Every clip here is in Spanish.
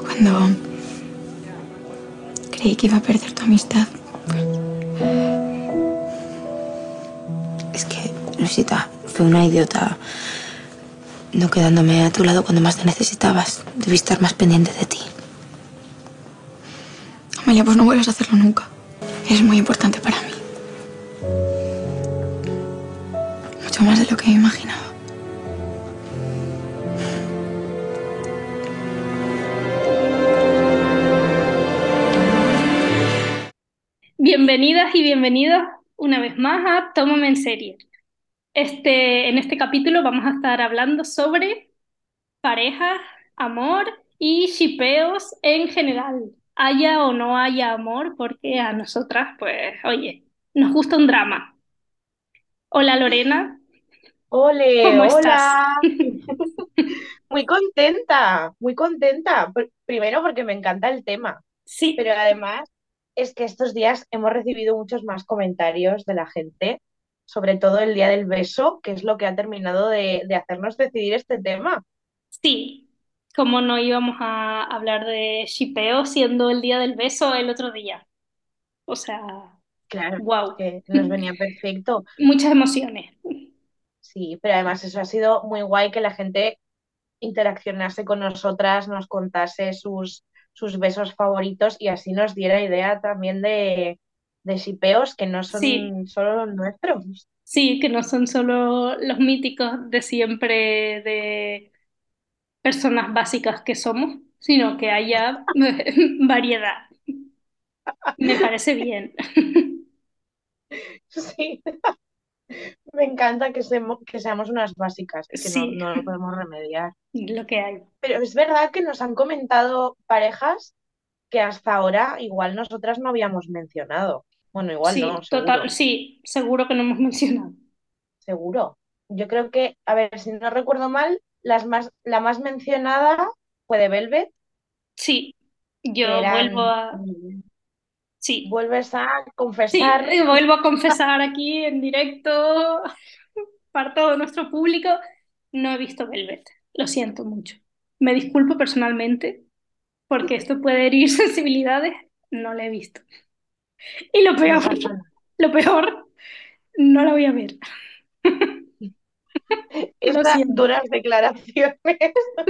Cuando creí que iba a perder tu amistad. Es que, Luisita, fue una idiota no quedándome a tu lado cuando más te necesitabas. Debí estar más pendiente de ti. Amelia, pues no vuelvas a hacerlo nunca. Es muy importante para mí. Mucho más de lo que me imaginaba. Bienvenidas y bienvenidos una vez más a Tómame en serio. Este, en este capítulo vamos a estar hablando sobre parejas, amor y shipeos en general. Haya o no haya amor, porque a nosotras, pues, oye, nos gusta un drama. Hola Lorena. Ole, ¿Cómo hola. estás? Muy contenta, muy contenta. Pr- Primero porque me encanta el tema, Sí, pero además es que estos días hemos recibido muchos más comentarios de la gente, sobre todo el día del beso, que es lo que ha terminado de, de hacernos decidir este tema. sí. Como no íbamos a hablar de shipeo siendo el día del beso el otro día. O sea, Claro, wow. que nos venía perfecto. Muchas emociones. Sí, pero además eso ha sido muy guay que la gente interaccionase con nosotras, nos contase sus, sus besos favoritos y así nos diera idea también de, de shipeos que no Sí, son solo los nuestros. sí, que no son solo los míticos de siempre de personas básicas que somos, sino que haya variedad. Me parece bien. Sí, me encanta que, semo- que seamos unas básicas y que no, Sí, no lo podemos remediar. lo que hay. Pero es verdad que nos han comentado parejas que hasta ahora igual nosotras no habíamos mencionado. Bueno, igual no, Sí, total, seguro, sí, seguro que no hemos mencionado. seguro. Yo creo que, a ver, si no recuerdo mal, las más, la más mencionada fue de Velvet, Sí, yo vuelvo a... Sí, vuelves a sí, confesar, eh, vuelvo a confesar aquí en directo para todo nuestro público, no he visto Velvet. Lo siento mucho. Me disculpo personalmente porque esto puede herir sensibilidades. No la he visto. Y lo peor, lo peor, no la voy a ver. Estas duras declaraciones.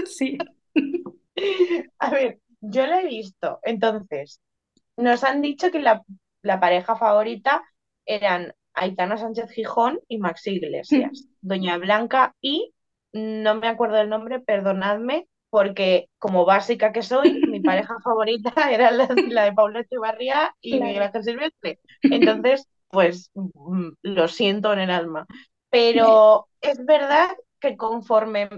Sí. A ver, yo la he visto. Entonces, nos han dicho que la, la pareja favorita eran Aitana Sánchez Gijón y Maxi Iglesias, Doña Blanca y no me acuerdo del nombre, perdonadme, porque como básica que soy, mi pareja favorita era la, la de Paula Echevarría y Miguel Claro. Ángel Silvestre. Entonces, pues mm, lo siento en el alma. Pero es verdad que conforme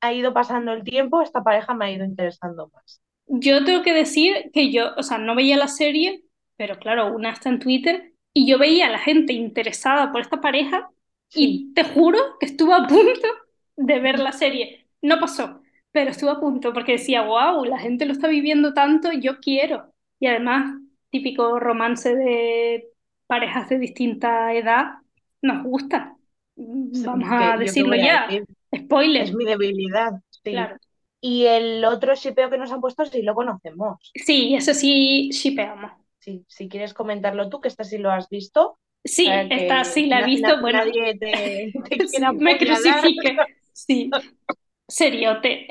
ha ido pasando el tiempo, esta pareja me ha ido interesando más. Yo tengo que decir que yo, o sea, no veía la serie, pero claro, una está en Twitter y yo veía a la gente interesada por esta pareja Sí, y te juro que estuve a punto de ver la serie. No pasó, pero estuve a punto porque decía, wow, la gente lo está viviendo tanto, yo quiero. Y además, típico romance de parejas de distinta edad, nos gusta. Vamos a decirlo a ya. decir, es Spoiler, mi debilidad, sí. claro. Y el otro shipeo que nos han puesto sí lo conocemos. Sí, eso sí, shipeamos. Sí, si quieres comentarlo tú, que este sí lo has visto, Sí, esta sí la he visto. na- Bueno, nadie te, te sí, me crucifique. Sí, seriote.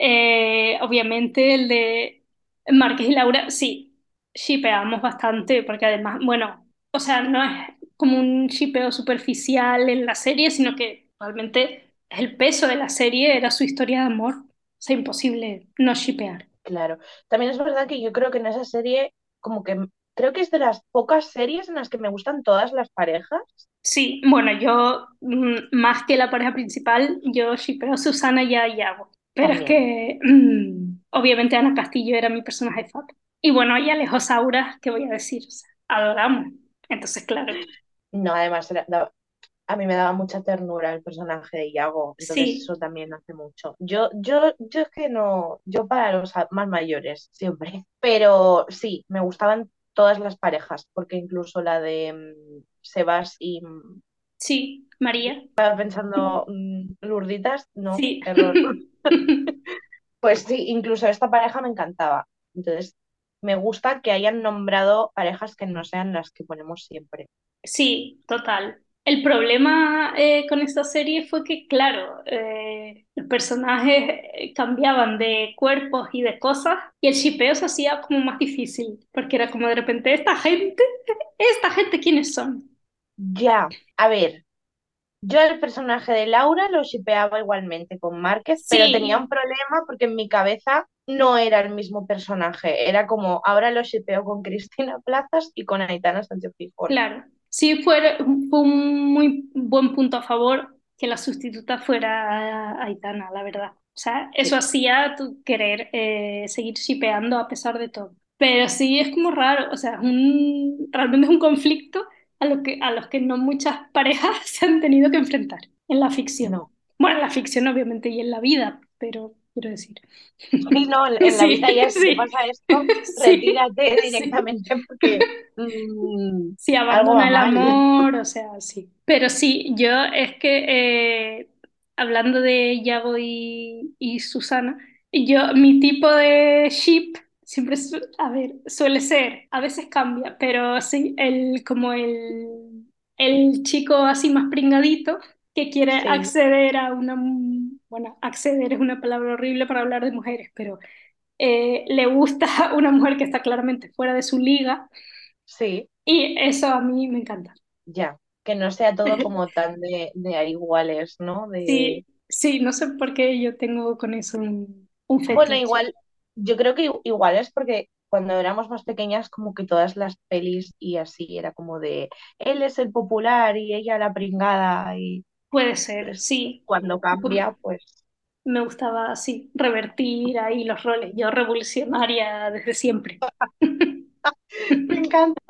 Eh, obviamente el de Márquez y Laura, sí, shipeamos bastante, porque además, bueno, o sea, no es como un shipeo superficial en la serie, sino que realmente el peso de la serie era su historia de amor. Sea, imposible no shipear. Claro. También es verdad que yo creo que en esa serie, como que creo que es de las pocas series en las que me gustan todas las parejas. Sí, bueno, yo mm, más que la pareja principal, yo shippeo a Susana y a Yago. Pero es que mm, obviamente Ana Castillo era mi personaje favorito. Y bueno, y Alejo Saura, ¿qué voy a decir? O sea, adoramos. Entonces, claro, No, además a mí me daba mucha ternura el personaje de Iago, entonces sí, eso también hace mucho. Yo, yo, yo es que no, yo para los más mayores siempre, pero sí, me gustaban todas las parejas, porque incluso la de mm, Sebas y mm, sí, María, estaba pensando mm, Lurditas, no, sí. error. Pues sí, incluso esta pareja me encantaba. Entonces, me gusta que hayan nombrado parejas que no sean las que ponemos siempre. Sí, total. El problema eh, con esta serie fue que, claro, eh, los personajes eh, cambiaban de cuerpos y de cosas y el shipeo se hacía como más difícil, porque era como de repente, esta gente, esta gente, ¿quiénes son? Ya, a ver, yo el personaje de Laura lo shipeaba igualmente con Márquez, pero tenía Sí, un problema porque en mi cabeza no era el mismo personaje. Era como, ahora lo shipeo con Cristina Plazas y con Aitana Sánchez Gijón. claro. Sí, fue, fue un muy buen punto a favor que la sustituta fuera Aitana, la verdad. O sea, eso Sí, hacía tu querer eh, seguir shipeando a pesar de todo. Pero sí es como raro, o sea, un, realmente es un conflicto a lo que, a los que no muchas parejas se han tenido que enfrentar en la ficción. no. Bueno, en la ficción obviamente y en la vida, pero quiero decir. Sí, no, en, la vida ya si sí, pasa esto, retírate directamente porque mm, Sí, algo abandona el amor, o sea, sí. Pero sí, yo es que eh, hablando de Yago y, y Susana, yo, mi tipo de ship siempre, su- a ver, suele ser, a veces cambia, pero sí, el, como el, el chico así más pringadito que quiere acceder a una, bueno, acceder es una palabra horrible para hablar de mujeres, pero eh, le gusta una mujer que está claramente fuera de su liga sí, y eso a mí me encanta. ya. Que no sea todo como tan de, de a iguales, ¿no? De, Sí, sí, no sé por qué yo tengo con eso un, un bueno, igual, yo creo que igual es porque cuando éramos más pequeñas, como que todas las pelis y así era como de él es el popular y ella la pringada, y Puede ser, sí. cuando cambia, pues Me gustaba así, revertir ahí los roles. Yo revolucionaria desde siempre. me encanta.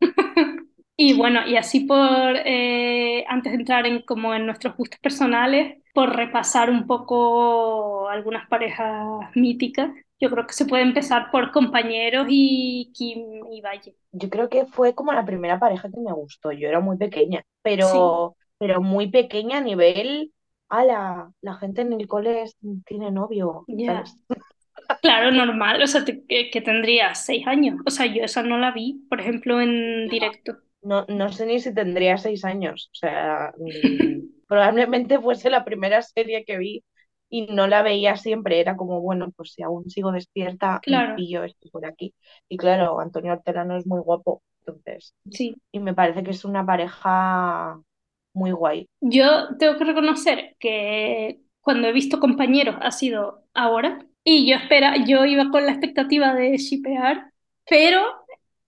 Y bueno, y así por, eh, antes de entrar en como en nuestros gustos personales, por repasar un poco algunas parejas míticas, yo creo que se puede empezar por compañeros y Kim y Valle. Yo creo que fue como la primera pareja que me gustó. Yo era muy pequeña, pero, pero muy pequeña a nivel, ala, la gente en el cole es- tiene novio. ¿sabes? Claro, normal, o sea, te- que, que tendría seis años. O sea, yo esa no la vi, por ejemplo, en directo. No, no sé ni si tendría seis años. O sea, mm, probablemente fuese la primera serie que vi y no la veía siempre. Era como, bueno, pues si aún sigo despierta, Claro, pillo esto por aquí. Y claro, Antonio Ortega no es muy guapo, entonces. sí. Y me parece que es una pareja muy guay. Yo tengo que reconocer que cuando he visto compañeros ha sido ahora y yo espera, yo iba con la expectativa de shippear, pero,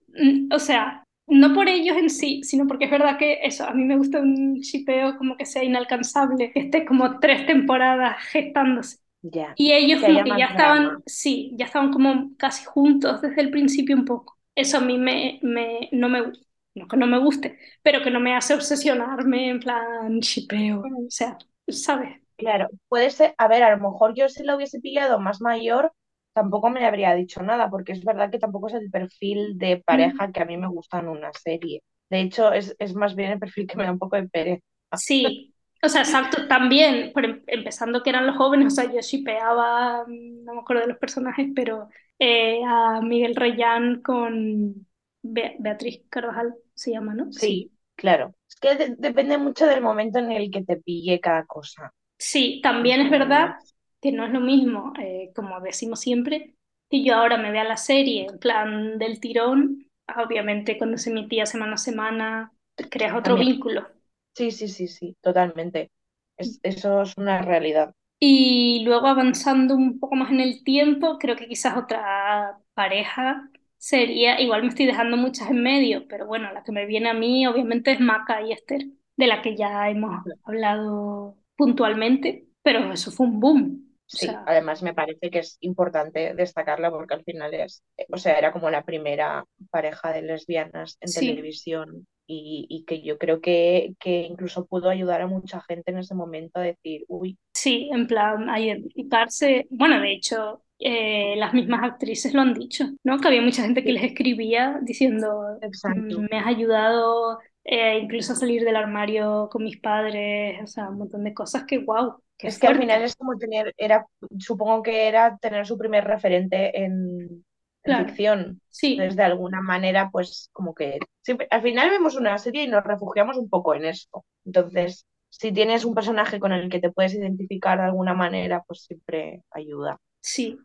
mm, o sea, no por ellos en sí, sino porque es verdad que eso, a mí me gusta un shippeo como que sea inalcanzable, que esté como tres temporadas gestándose. Ya, Y ellos como que ya estaban, drama. sí, ya estaban como casi juntos desde el principio un poco. Eso a mí me, me, no me gusta, no que no me guste, pero que no me hace obsesionarme en plan shipeo, o sea, ¿sabes? Claro, puede ser, a ver, a lo mejor yo si lo hubiese pillado más mayor, tampoco me habría dicho nada, porque es verdad que tampoco es el perfil de Mm, pareja que a mí me gusta en una serie. De hecho, es, es más bien el perfil que me da un poco de pereza. Sí, o sea, exacto, también, por em- empezando que eran los jóvenes, o sea, yo shipeaba, mm, no me acuerdo de los personajes, pero eh, a Miguel Reyán con Be- Beatriz Carvajal, se llama, ¿no? Sí. Sí, claro. Es que de- depende mucho del momento en el que te pille cada cosa. Sí, también es verdad que no es lo mismo, eh, como decimos siempre, que yo ahora me vea la serie en plan del tirón, obviamente cuando se emitía semana a semana, creas otro también, vínculo. sí, sí, sí, sí, totalmente. Es, eso es una realidad. Y luego avanzando un poco más en el tiempo, creo que quizás otra pareja sería, igual me estoy dejando muchas en medio, pero bueno, la que me viene a mí obviamente es Maca y Esther, de la que ya hemos hablado puntualmente, pero eso fue un boom. O Sí, sea, además me parece que es importante destacarla porque al final es, o sea, era como la primera pareja de lesbianas en sí. televisión y, y que yo creo que, que incluso pudo ayudar a mucha gente en ese momento a decir, uy, Sí, en plan, a identificarse. Bueno, de hecho, eh, las mismas actrices lo han dicho, ¿no? Que había mucha gente que les escribía diciendo, "Mm, exacto, me has ayudado eh, incluso a salir del armario con mis padres, o sea, un montón de cosas que, wow. Es que al fuerte. final es como tener, era, supongo que era tener su primer referente en, en Claro. ficción. Sí, Entonces, de alguna manera, pues como que siempre, al final vemos una serie y nos refugiamos un poco en esto. Entonces, si tienes un personaje con el que te puedes identificar de alguna manera, pues siempre ayuda. sí.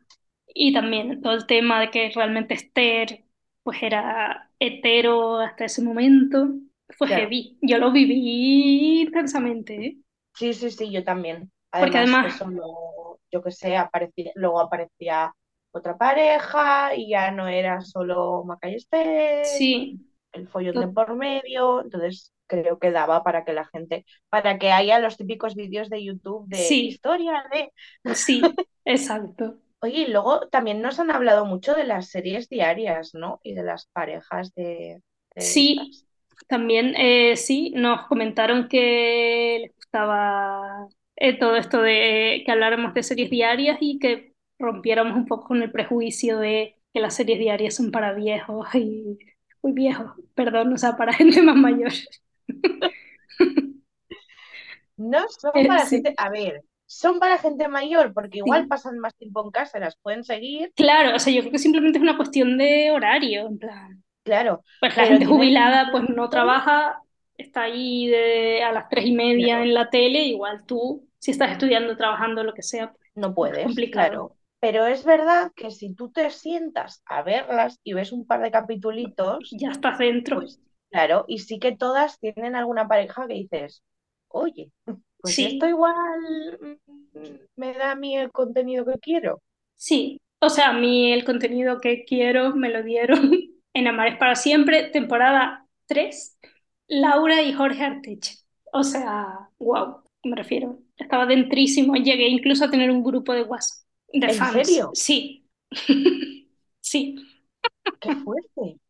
Y también todo el tema de que realmente Esther pues era hetero hasta ese momento fue Claro. heavy. Yo lo viví intensamente, ¿eh? Sí, sí, sí, yo también. Porque Además, además- eso lo- yo que sé, aparecía, luego aparecía otra pareja y ya no era solo Maca y Esther, Sí, el follón de por medio, entonces creo que daba para que la gente, para que haya los típicos vídeos de YouTube de Sí. historia de... sí, exacto. Oye, y luego también nos han hablado mucho de las series diarias, ¿no? Y de las parejas de, de Sí, estas. también eh, sí, nos comentaron que les gustaba eh, todo esto de que habláramos de series diarias y que rompiéramos un poco con el prejuicio de que las series diarias son para viejos y muy viejos, perdón, o sea, para gente más mayor. No son Eh, para sí. gente, a ver, son para gente mayor, porque igual Sí. pasan más tiempo en casa, las pueden seguir, Claro, o sea, yo creo que simplemente es una cuestión de horario, en plan. claro, Pues la gente jubilada pues no trabaja, está ahí de, a las tres y media Claro. en la tele, igual tú, si estás estudiando, trabajando, lo que sea, pues, no puedes, complicado. claro. Pero es verdad que si tú te sientas a verlas y ves un par de capitulitos, ya estás dentro. pues claro, y sí que todas tienen alguna pareja que dices, oye, pues Sí. esto igual mm, me da a mí el contenido que quiero. Sí, o sea, a mí el contenido que quiero me lo dieron en Amares para siempre, temporada 3, Laura y Jorge Arteche. O sea, wow, me refiero. Estaba dentrísimo. Llegué incluso a tener un grupo de WhatsApp de ¿En fans. serio? Sí. Sí, ¡Qué fuerte!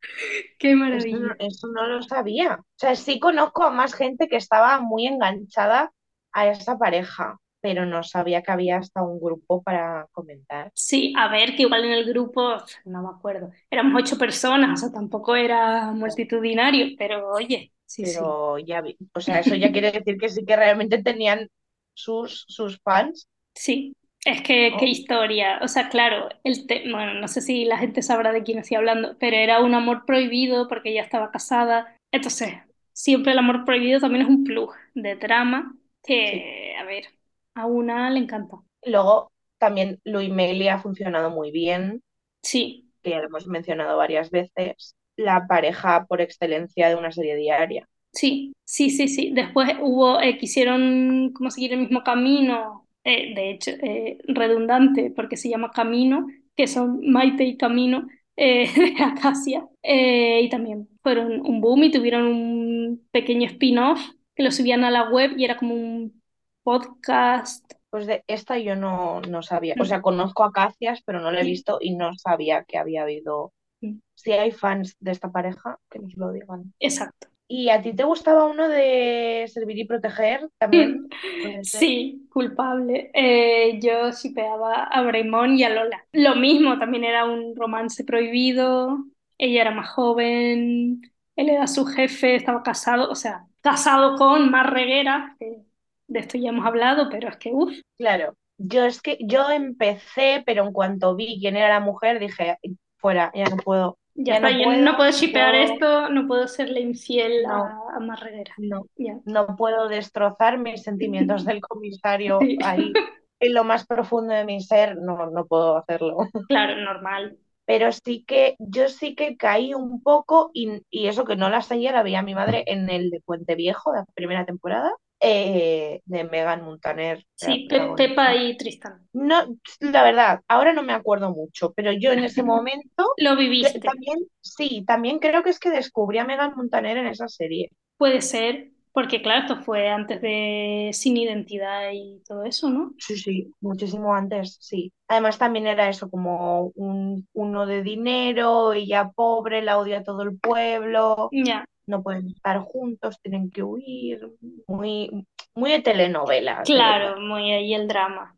qué Eso maravilla. no, eso no lo sabía. O sea, sí conozco a más gente que estaba muy enganchada a esa pareja, pero no sabía que había hasta un grupo para comentar. Sí, a ver, que igual en el grupo, no me acuerdo, éramos ocho personas, o sea, tampoco era multitudinario, pero oye, sí, sí. Pero ya vi, o sea, eso ya quiere decir que sí que realmente tenían sus, sus fans. Sí, es que ¿no? qué historia. O sea, claro, el te- bueno, no sé si la gente sabrá de quién estoy hablando, pero era un amor prohibido porque ella estaba casada. Entonces, siempre el amor prohibido también es un plus de drama que, a ver, a una le encanta. Luego también Luis Meli ha funcionado muy bien, Sí, que ya lo hemos mencionado varias veces, la pareja por excelencia de una serie diaria. sí, sí, sí, sí. Después hubo, eh, quisieron como seguir el mismo camino, eh, de hecho, eh, redundante, porque se llama Camino, que son Maite y Camino eh, de Acacia. Eh, y también fueron un boom y tuvieron un pequeño spin-off que lo subían a la web y era como un podcast. Pues de esta yo no, no sabía, o Mm. sea, conozco Acacias, pero no la he visto y no sabía que había habido. Mm. Si hay fans de esta pareja, que nos lo digan. Exacto. ¿Y a ti te gustaba uno de Servir y Proteger también? Sí, culpable. Eh, yo shipeaba a Braimón y a Lola. Lo mismo, también era un romance prohibido. Ella era más joven, él era su jefe, estaba casado, o sea, casado con Mar Reguera, de esto ya hemos hablado, pero es que, uff, Claro, yo es que yo empecé, pero en cuanto vi quién era la mujer, dije, fuera, ya no puedo, ya no yo puedo, no puedo shipear yo esto, no puedo serle infiel no, a, a Mar Reguera. no, Ya. no puedo destrozar mis sentimientos del comisario ahí en lo más profundo de mi ser, no, no puedo hacerlo. Claro, normal. Pero sí que, yo sí que caí un poco, y, y eso que no la seguía, la veía mi madre en el de Puente Viejo, la primera temporada, eh, de Megan Montaner, Sí. Pepa y Tristan. No, la verdad, ahora no me acuerdo mucho, pero yo en ese momento Lo viviste. también, sí, también creo que es que descubrí a Megan Montaner en esa serie. Puede ser, porque claro, esto fue antes de Sin Identidad y todo eso, ¿no? Sí, sí, muchísimo antes, sí. Además también era eso, como un, uno de dinero, ella pobre, la odia todo el pueblo, Ya, no pueden estar juntos, tienen que huir, muy, muy de telenovela, claro, muy ahí el drama.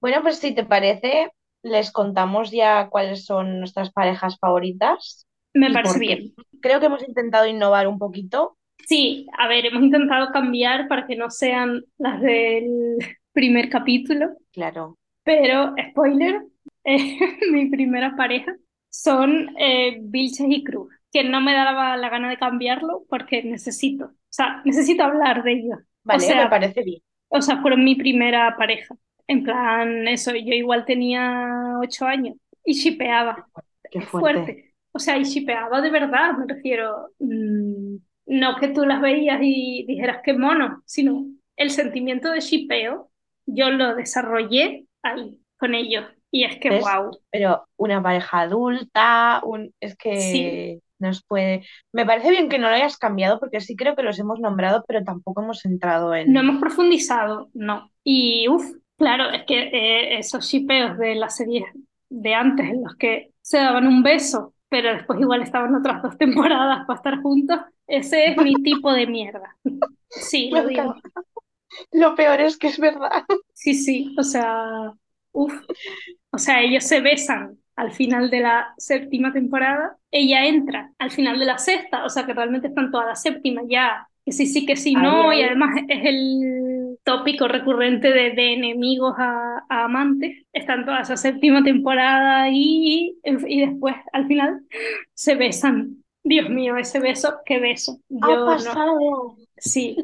Bueno, pues si te parece, les contamos ya cuáles son nuestras parejas favoritas Me parece bien. Creo que hemos intentado innovar un poquito. Sí, a ver, hemos intentado cambiar para que no sean las del primer capítulo, Claro. pero spoiler, eh, mi primera pareja son eh, Vilches y Cruz, que no me daba la gana de cambiarlo porque necesito, o sea, necesito hablar de ellos. Vale, o sea, me parece bien. O sea, fueron mi primera pareja. En plan, eso, yo igual tenía ocho años y shipeaba. Qué fuerte. O sea, y shipeaba de verdad, me refiero. mm, no que tú las veías y dijeras que mono, sino el sentimiento de shipeo, yo lo desarrollé ahí, con ellos. Y es que, ¿Ves? wow, Pero una pareja adulta, un... es sí, que nos puede... Me parece bien que no lo hayas cambiado porque sí creo que los hemos nombrado, pero tampoco hemos entrado no en... hemos profundizado, no. Y, uff, claro, es que eh, esos shipeos de las series de antes en los que se daban un beso, pero después igual estaban otras dos temporadas para estar juntos, ese es mi tipo de mierda. Sí, lo digo. Lo peor es que es verdad. Sí, sí, o sea, uff. O sea, ellos se besan al final de la séptima temporada, ella entra al final de la sexta, o sea que realmente están toda la séptima ya, que sí, sí, que sí, no, y además es el tópico recurrente de, de enemigos a, a amantes, están toda esa séptima temporada y, y después al final se besan. Dios mío, ese beso, qué beso. Ha Yo no, pasado. Sí,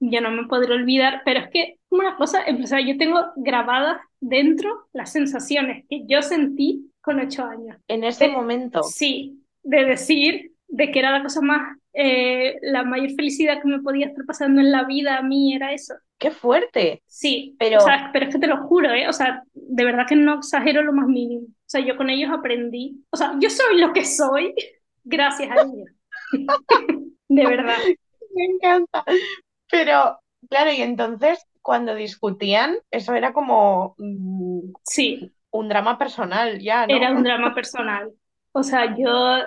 yo no me podré olvidar, pero es que una cosa, o sea, yo tengo grabadas dentro las sensaciones que yo sentí con ocho años. En ese De- momento. sí, de decir de que era la cosa más, eh, la mayor felicidad que me podía estar pasando en la vida a mí era eso. ¡Qué fuerte! Sí, Pero- o sea, pero es que te lo juro, ¿eh? O sea, de verdad que no exagero lo más mínimo. O sea, yo con ellos aprendí, o sea, yo soy lo que soy gracias a ellos. De verdad. Me encanta. Pero, claro, y entonces cuando discutían, eso era como mm, Sí, un drama personal ya, ¿no? Era un drama personal. O sea, yo,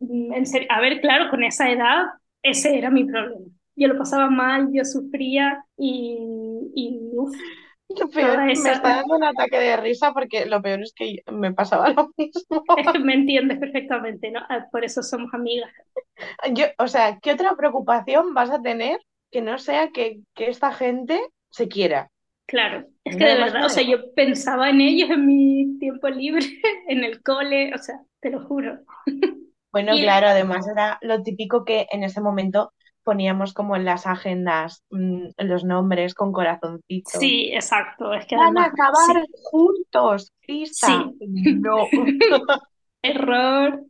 mm, en serio, a ver, claro, con esa edad, ese era mi problema. Yo lo pasaba mal, yo sufría y, y uf, Lo peor, me está dando un ataque de risa porque lo peor es que me pasaba lo mismo. me entiendes perfectamente, ¿no? Ah, Por eso somos amigas. Yo, o sea, ¿qué otra preocupación vas a tener que no sea que, que esta gente se quiera? Claro, es que de verdad, o sea, yo pensaba en ellos en mi tiempo libre, en el cole, o sea, te lo juro. Bueno, Y- claro, además era lo típico que en ese momento poníamos como en las agendas mm, los nombres con corazoncitos. Sí, exacto, es que Van a acabar sí, juntos, Crista. Sí. No. error.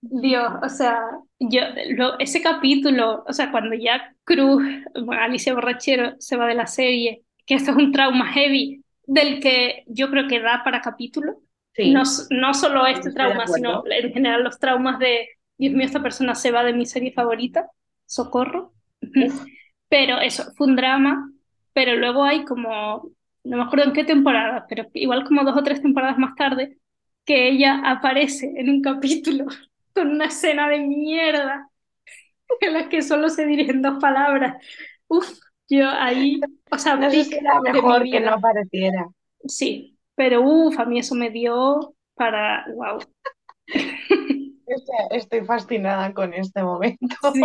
Dios, o sea, yo, lo- ese capítulo, o sea, cuando ya Cruz, Alicia Borrachero se va de la serie, que esto es un trauma heavy, del que yo creo que da para capítulo, Sí, no, no solo este trauma, sino en general los traumas de, Dios mío, esta persona se va de mi serie favorita, socorro. Pero eso, fue un drama, pero luego hay como, no me acuerdo en qué temporada, pero igual como dos o tres temporadas más tarde, que ella aparece en un capítulo con una escena de mierda en la que solo se dirigen dos palabras. Uf, yo ahí, o sea, no sé si era mejor que no apareciera. Sí, pero uf, a mí eso me dio para, wow. Estoy fascinada con este momento. Sí,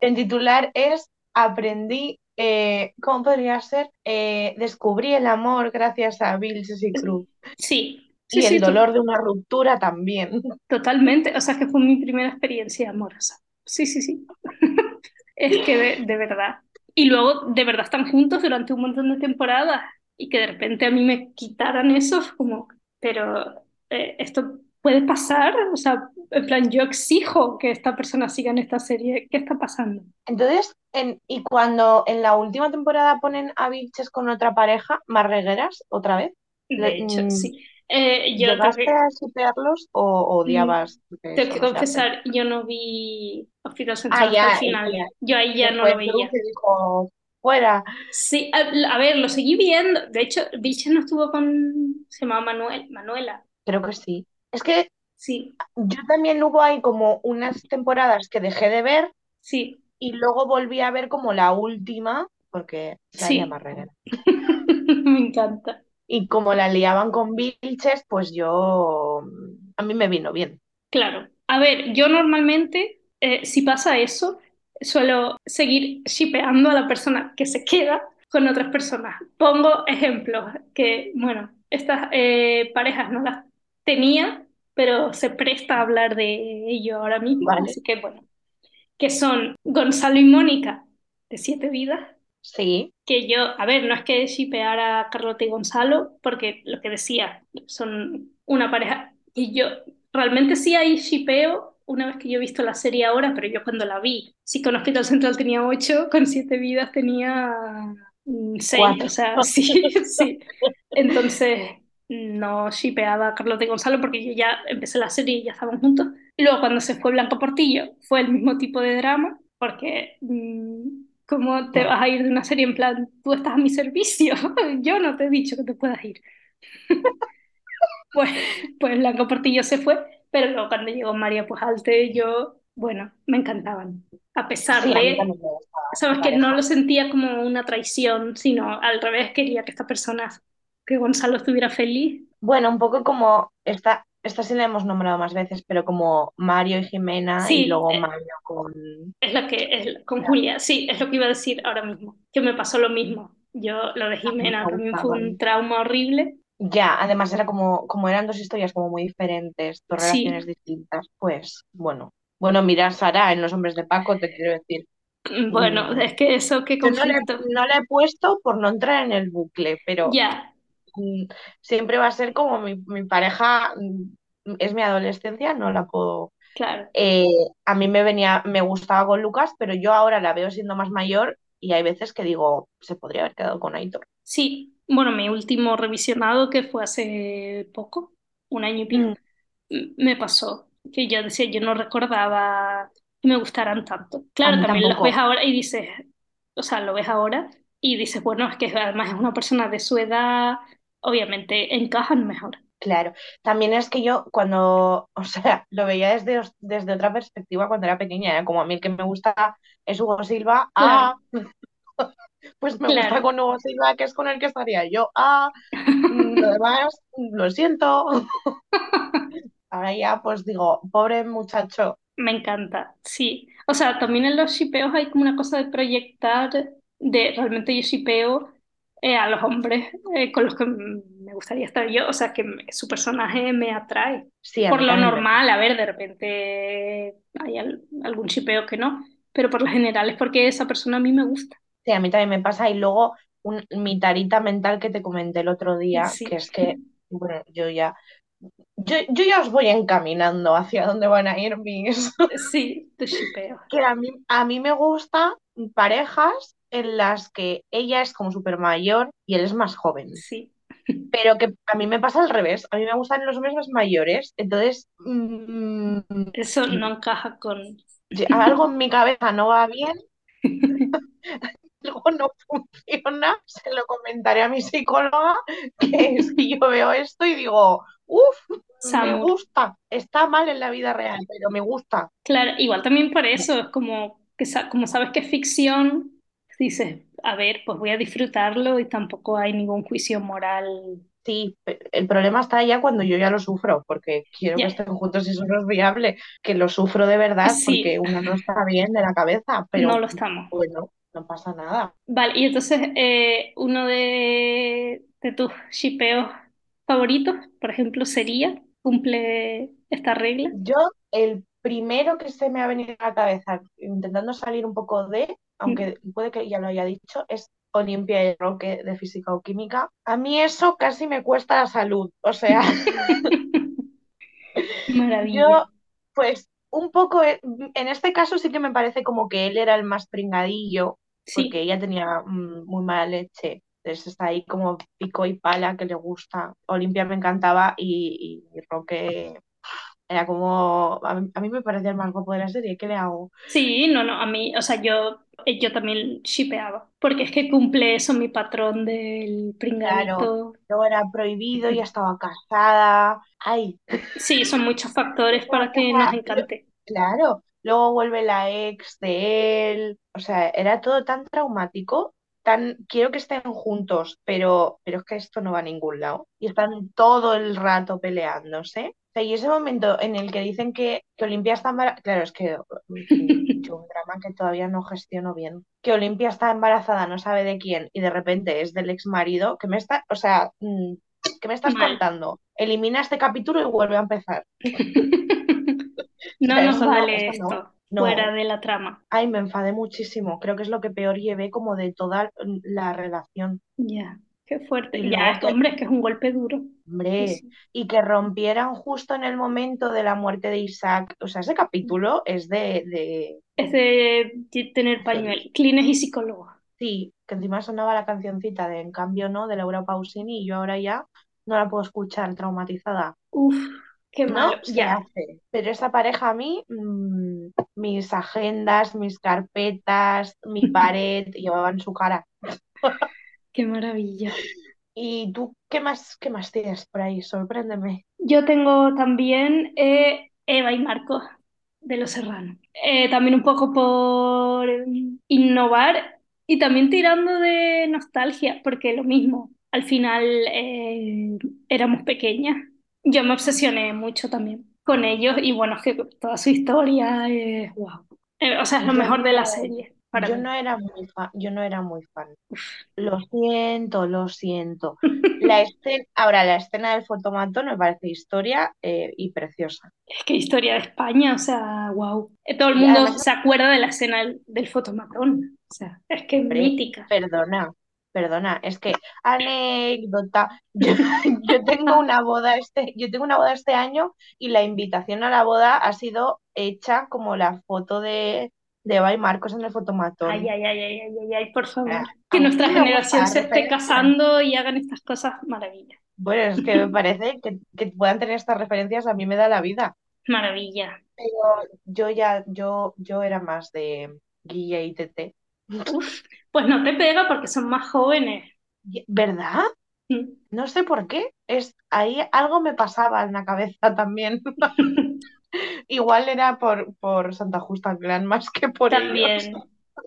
El titular es Aprendí, eh, ¿cómo podría ser? Eh, descubrí el amor gracias a Vilches y Cruz. sí, sí, Y sí, el dolor de una ruptura también. totalmente. O sea, que fue mi primera experiencia amorosa. Sí, sí, sí. Es que de, de verdad. Y luego, de verdad, están juntos durante un montón de temporadas y que de repente a mí me quitaran eso, es como, pero eh, esto puede pasar. O sea, en plan, yo exijo que esta persona siga en esta serie. ¿Qué está pasando? Entonces, en, y cuando en la última temporada ponen a Vilches con otra pareja, más regueras, otra vez, De hecho, mm, sí. Eh, yo ¿llegaste que, a shipearlos o odiabas? eso que hace? confesar, yo no vi Hospital Central el final. ya. Yo ahí ya no lo veía. Dijo, fuera. Sí, a, a ver, lo seguí viendo. De hecho, Vilches no estuvo con. Se llamaba Manuel, Manuela. Creo que sí. Es que Sí, yo también hubo ahí como unas temporadas que dejé de ver sí. y luego volví a ver como la última, porque se Sí. llama reguera. Me encanta. Y como la liaban con Vilches, pues yo, a mí me vino bien. Claro. A ver, yo normalmente, eh, si pasa eso, suelo seguir shipeando a la persona que se queda con otras personas. Pongo ejemplos que, bueno, estas eh, parejas no las tenía, pero se presta a hablar de ello ahora mismo, Vale. así que bueno, que son Gonzalo y Mónica de Siete Vidas, Sí, que yo, a ver, no es que shipeara a Carlota y Gonzalo, porque lo que decía, son una pareja, y yo realmente sí hay shipeo una vez que yo he visto la serie ahora, pero yo cuando la vi, sí con Hospital Central tenía ocho, con Siete Vidas tenía mm, seis, Cuatro. o sea, sí, sí. Entonces no shipeaba a Carlota y Gonzalo porque yo ya empecé la serie y ya estaban juntos. Y luego cuando se fue Blanco Portillo fue el mismo tipo de drama, porque mm, ¿cómo te vas a ir de una serie en plan, tú estás a mi servicio? Yo no te he dicho que te puedas ir. Pues, pues Blanco Portillo se fue, pero luego cuando llegó María Pujalte, yo, bueno, me encantaban. A pesar sí, a de, gustaba sabes que no lo sentía como una traición, sino al revés, quería que esta persona, que Gonzalo estuviera feliz. Bueno, un poco como esta, esta sí la hemos nombrado más veces, pero como Mario y Jimena y Sí, luego eh, Mario con... es la que es con Julia, sí, es lo que iba a decir ahora mismo, que me pasó lo mismo. Yo, lo de A mí Jimena me también fue un trauma horrible. Ya, además era como, como eran dos historias como muy diferentes, dos relaciones Sí, distintas, pues bueno. Bueno, mira, Sara, en Los Hombres de Paco, te quiero decir. bueno, mm, es que eso, qué yo no le, conflicto. no la he puesto por no entrar en el bucle, pero Ya, mm, siempre va a ser como mi, mi pareja, mm, es mi adolescencia, no la puedo... claro. eh, a mí me venía, me gustaba con Lucas, pero yo ahora la veo siendo más mayor y hay veces que digo, se podría haber quedado con Aitor. Sí, bueno, mi último revisionado, que fue hace poco, un año y pico, Mm, me pasó que yo decía, yo no recordaba que me gustaran tanto. Claro, también los ves ahora y dices, o sea, lo ves ahora y dices, bueno, es que además es una persona de su edad, obviamente encajan mejor. Claro, también es que yo cuando, o sea, lo veía desde, desde otra perspectiva cuando era pequeña, era como a mí el que me gusta es Hugo Silva, ah, Claro, pues me gusta con Hugo Silva, que es con el que estaría yo, ah, mm, lo demás, mm, lo siento. Ahora ya pues digo, pobre muchacho, Me encanta, sí. O sea, también en los shipeos hay como una cosa de proyectar, de realmente yo shipeo eh, a los hombres eh, con los que me gustaría estar yo. O sea, que su personaje me atrae. sí, Por lo normal, a ver, de repente hay al- algún shipeo que no, pero por lo general es porque esa persona a mí me gusta. Sí, a mí también me pasa. Y luego un- mi tarita mental que te comenté el otro día, que es que, bueno, yo ya, yo, yo ya os voy encaminando hacia dónde van a ir mis... sí, tu shipeo. Que a mí, a mí me gustan parejas en las que ella es como súper mayor y él es más joven. Sí, Pero que a mí me pasa al revés. A mí me gustan los hombres más mayores. Entonces, mm, eso no encaja con... algo en mi cabeza no va bien, algo no funciona, se lo comentaré a mi psicóloga, que es que yo veo esto y digo, uff, me Samur. gusta, está mal en la vida real, pero me gusta. Claro, igual también por eso, es como que como sabes que es ficción, dices, a ver, pues voy a disfrutarlo y tampoco hay ningún juicio moral. Sí, el problema está ya cuando yo ya lo sufro, porque quiero que estén juntos y eso no es viable, que lo sufro de verdad porque sí, uno no está bien de la cabeza, no pero lo estamos. bueno, no pasa nada. Vale, y entonces eh, uno de, de tus shipeos favoritos, por ejemplo, sería, cumple esta regla. Yo, el primero que se me ha venido a la cabeza, intentando salir un poco de, aunque puede que ya lo haya dicho, es Olimpia y Roque de Física o Química. A mí eso casi me cuesta la salud, o sea, Maravilla. yo, pues un poco, eh, en este caso sí que me parece como que él era el más pringadillo, porque Sí, ella tenía mm, muy mala leche. Entonces está ahí como pico y pala que le gusta. Olimpia me encantaba y, y Roque era como, a mí, a mí me parecía el más guapo de la serie, ¿qué le hago? sí, no, no, a mí, o sea, yo, eh, yo también shipeaba, porque es que cumple eso mi patrón del Claro, pringadito. luego era prohibido, ya estaba casada. Ay, Sí, son muchos factores para que nos encante. claro, luego vuelve la ex de él. O sea, era todo tan traumático, tan, quiero que estén juntos, pero, pero es que esto no va a ningún lado. Y están todo el rato peleándose. Sea, y ese momento en el que dicen que, que Olimpia está embarazada, claro, es que mm, yo un drama que todavía no gestiono bien, que Olimpia está embarazada, no sabe de quién, y de repente es del ex marido, que me está, o sea, mm, ¿qué me estás Mal. contando? Elimina este capítulo y vuelve a empezar. No nos vale no. esto, No. fuera de la trama. Ay, me enfadé muchísimo, creo que es lo que peor llevé como de toda mm, la relación. Ya, qué fuerte. Y Ya, que- hombre, es que es un golpe duro. Hombre, Sí, sí. y que rompieran justo en el momento de la muerte de Isaac. O sea, ese capítulo es de, de... Es de tener pañuelo, clines y psicólogo. Sí, que encima sonaba la cancioncita de En cambio no, de Laura Pausini, y yo ahora ya no la puedo escuchar traumatizada. Uf, qué No malo. se Ya, hace. Pero esa pareja a mí, mm, mis agendas, mis carpetas, mi pared, llevaban su cara. Qué maravilla. ¿Y tú qué más, qué más tienes por ahí? Sorpréndeme. Yo tengo también eh, Eva y Marcos de Los Serranos. Eh, también un poco por eh, innovar y también tirando de nostalgia, porque lo mismo, al final eh, éramos pequeñas. Yo me obsesioné mucho también con ellos y bueno, es que toda su historia es wow. Eh, o sea, es lo mejor de la serie para Yo mí. no era muy fan, yo no era muy fan. Lo siento, lo siento. La escena, ahora, la escena del fotomatón me parece historia eh, y preciosa. Es que historia de España, o sea, wow. Todo el mundo además- se acuerda de la escena del, del fotomatón. O sea, es que es mítica. Perdona, perdona, es que anécdota. Yo, yo tengo una boda este, yo tengo una boda este año y la invitación a la boda ha sido hecha como la foto de, de Eva y Marcos en el fotomatón. Ay, ay, ay, ay, ay, ay, ay, por favor. Ah, Que nuestra generación se esté casando y hagan estas cosas, maravilla. Bueno, es que me parece que, que puedan tener estas referencias a mí me da la vida. Maravilla. Pero yo ya, yo, yo era más de Guille y Tete. Uf, pues no te pega porque son más jóvenes. ¿Verdad? Mm. No sé por qué. Es, ahí algo me pasaba en la cabeza también. Igual era por, por Santa Justa Clan más que por ellos. También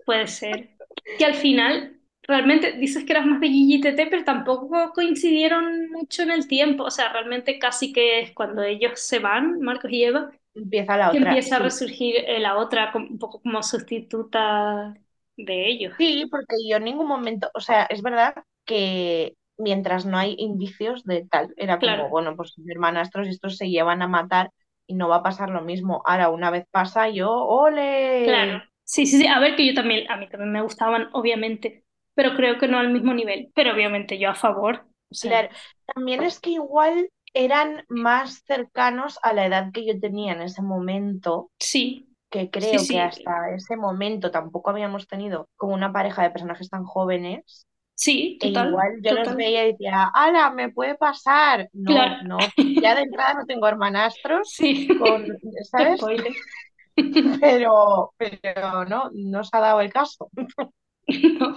puede ser. Que al final, realmente dices que eras más de Gigi Tete, pero tampoco coincidieron mucho en el tiempo. O sea, realmente casi que es cuando ellos se van, Marcos y Eva, Empieza la que otra. empieza a resurgir eh, la otra un poco como sustituta de ellos. Sí, porque yo en ningún momento, o sea, es verdad que mientras no hay indicios de tal, era como, bueno, pues son hermanastros y estos se llevan a matar y no va a pasar lo mismo. Ahora, una vez pasa, yo, ¡ole! Claro. Sí, sí, sí. A ver, que yo también, a mí también me gustaban, obviamente, pero creo que no al mismo nivel. Pero obviamente yo a favor. O sea, Claro, también es que igual eran más cercanos a la edad que yo tenía en ese momento, sí, que creo sí. que hasta ese momento tampoco habíamos tenido como una pareja de personajes tan jóvenes. Sí, E total, igual yo los veía y decía, ¡Hala, me puede pasar! No, Claro. no, ya de entrada no tengo hermanastros Sí. con, ¿sabes? Pero, pero no, no se ha dado el caso. No.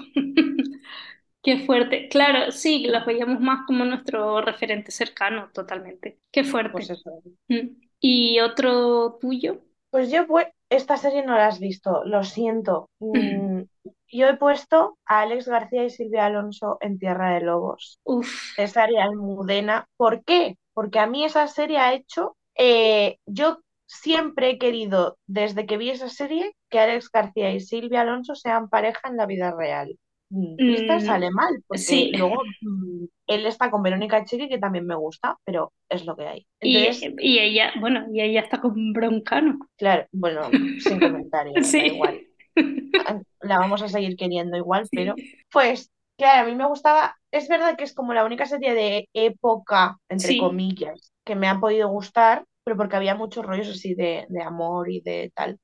Qué fuerte. Claro, sí, los veíamos más como nuestro referente cercano, totalmente. Qué fuerte. Pues eso. Mm. ¿Y otro tuyo? Pues yo, pues, esta serie no la has visto, lo siento. Mm, yo he puesto a Alex García y Silvia Alonso en Tierra de Lobos. Uf, Cesárea Almudena. ¿Por qué? Porque a mí esa serie ha hecho. eh, yo siempre he querido, desde que vi esa serie, que Alex García y Silvia Alonso sean pareja en la vida real. Esta Mm, sale mal, porque sí. luego mm, él está con Verónica Chiqui, que también me gusta, pero es lo que hay. y, Entonces, y ella, bueno, y ella está con Broncano. claro, bueno, sin comentarios, da Sí. igual. La vamos a seguir queriendo igual, Sí. pero pues, claro, a mí me gustaba. Es verdad que es como la única serie de época, entre comillas, que me ha podido gustar, pero porque había muchos rollos así de, de amor y de tal.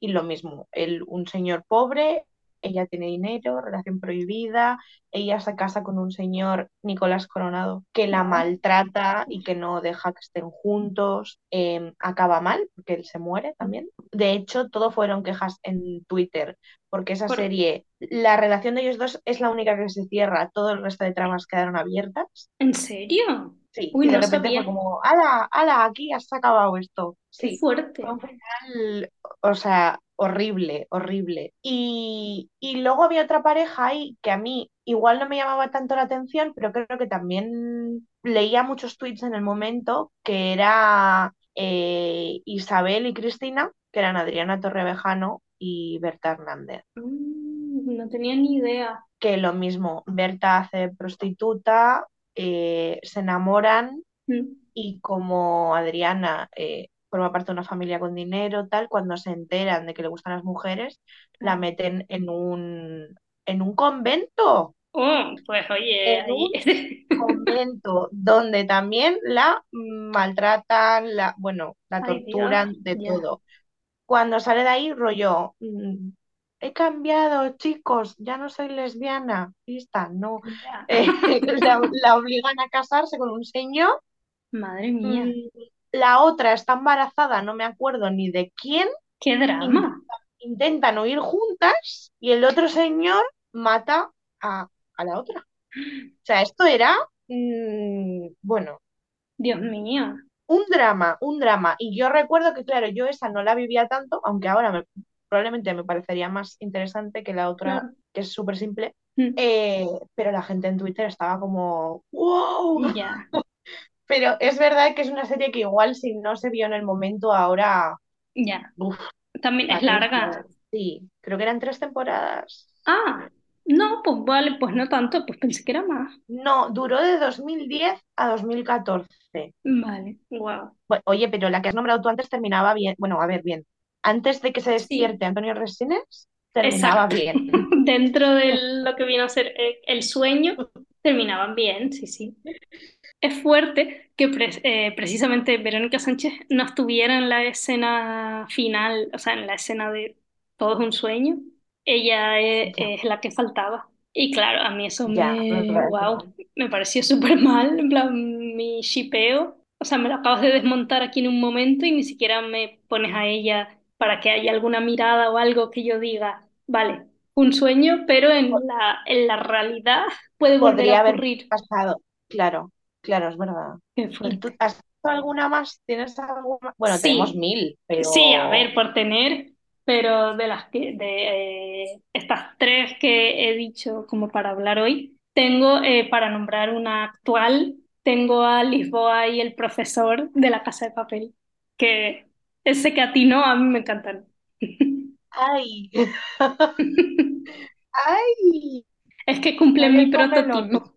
Y lo mismo, él, un señor pobre, ella tiene dinero, relación prohibida, ella se casa con un señor, Nicolás Coronado, que la maltrata y que no deja que estén juntos, eh, acaba mal, porque él se muere también. De hecho, todo fueron quejas en Twitter, porque esa Por- serie, la relación de ellos dos es la única que se cierra, todo el resto de tramas quedaron abiertas. ¿En serio? Sí, Uy, y de no repente sabía. fue como, ¡ala, ala, aquí has acabado esto! Qué Sí, fuerte. fue un final, o sea, horrible, horrible. Y, y luego había otra pareja ahí que a mí igual no me llamaba tanto la atención, pero creo que también leía muchos tweets en el momento que era eh, Isabel y Cristina, que eran Adriana Torrevejano y Berta Hernández. Mm, no tenía ni idea. Que lo mismo, Berta hace prostituta, eh, se enamoran Mm, y como Adriana eh, forma parte de una familia con dinero, tal, cuando se enteran de que le gustan las mujeres, la claro. meten en un, en un convento, Oh, pues oye, en ahí. un convento donde también la maltratan, la, bueno, la Ay, torturan, de todo. Cuando sale de ahí, rollo, mm, he cambiado, chicos, ya no soy lesbiana, lista, no. Eh, la, la obligan a casarse con un señor. Madre mía, Mm, La otra está embarazada, no me acuerdo ni de quién. qué drama. Intentan huir juntas y el otro señor mata a, a la otra. O sea, esto era, mm, bueno, Dios mío. un drama, un drama. Y yo recuerdo que, claro, yo esa no la vivía tanto, aunque ahora me- probablemente me parecería más interesante que la otra, Claro. que es súper simple. Mm, Eh, pero la gente en Twitter estaba como, wow. Pero es verdad que es una serie que igual si no se vio en el momento, ahora, Ya. uf, También es larga. Sí, creo que eran tres temporadas. Ah, no, pues vale, pues no tanto, pues pensé que era más. No, duró de 2010 a 2014. Vale, wow. Oye, pero la que has nombrado tú antes terminaba bien. Bueno, a ver, bien. Antes de que se Sí, despierte Antonio Resines, terminaba exacto. bien. Dentro de lo que viene a ser eh, el sueño, terminaban bien, sí, sí. Es fuerte que pre- eh, precisamente Verónica Sánchez no estuviera en la escena final, o sea, en la escena de Todo es un sueño. Ella e- Ya, es, la que faltaba. Y claro, a mí eso ya, me wow, me pareció súper mal, en plan, mi shipeo. O sea, me lo acabas de desmontar aquí en un momento y ni siquiera me pones a ella para que haya alguna mirada o algo que yo diga, vale, un sueño, pero en la, en la realidad puede volver a Podría haber ocurrir. pasado. Claro, claro, es verdad. Qué ¿Y tú fuerte. has visto alguna más? ¿Tienes alguna? Bueno, tenemos mil, sí, a pero ver, por tener, pero de las que, de eh, estas tres que he dicho como para hablar hoy, tengo, eh, para nombrar una actual, tengo a Lisboa y el profesor de la Casa de Papel, que ese que a ti no, a mí me encantan. ¡ay! ¡Ay! Es que cumplen mi prototipo.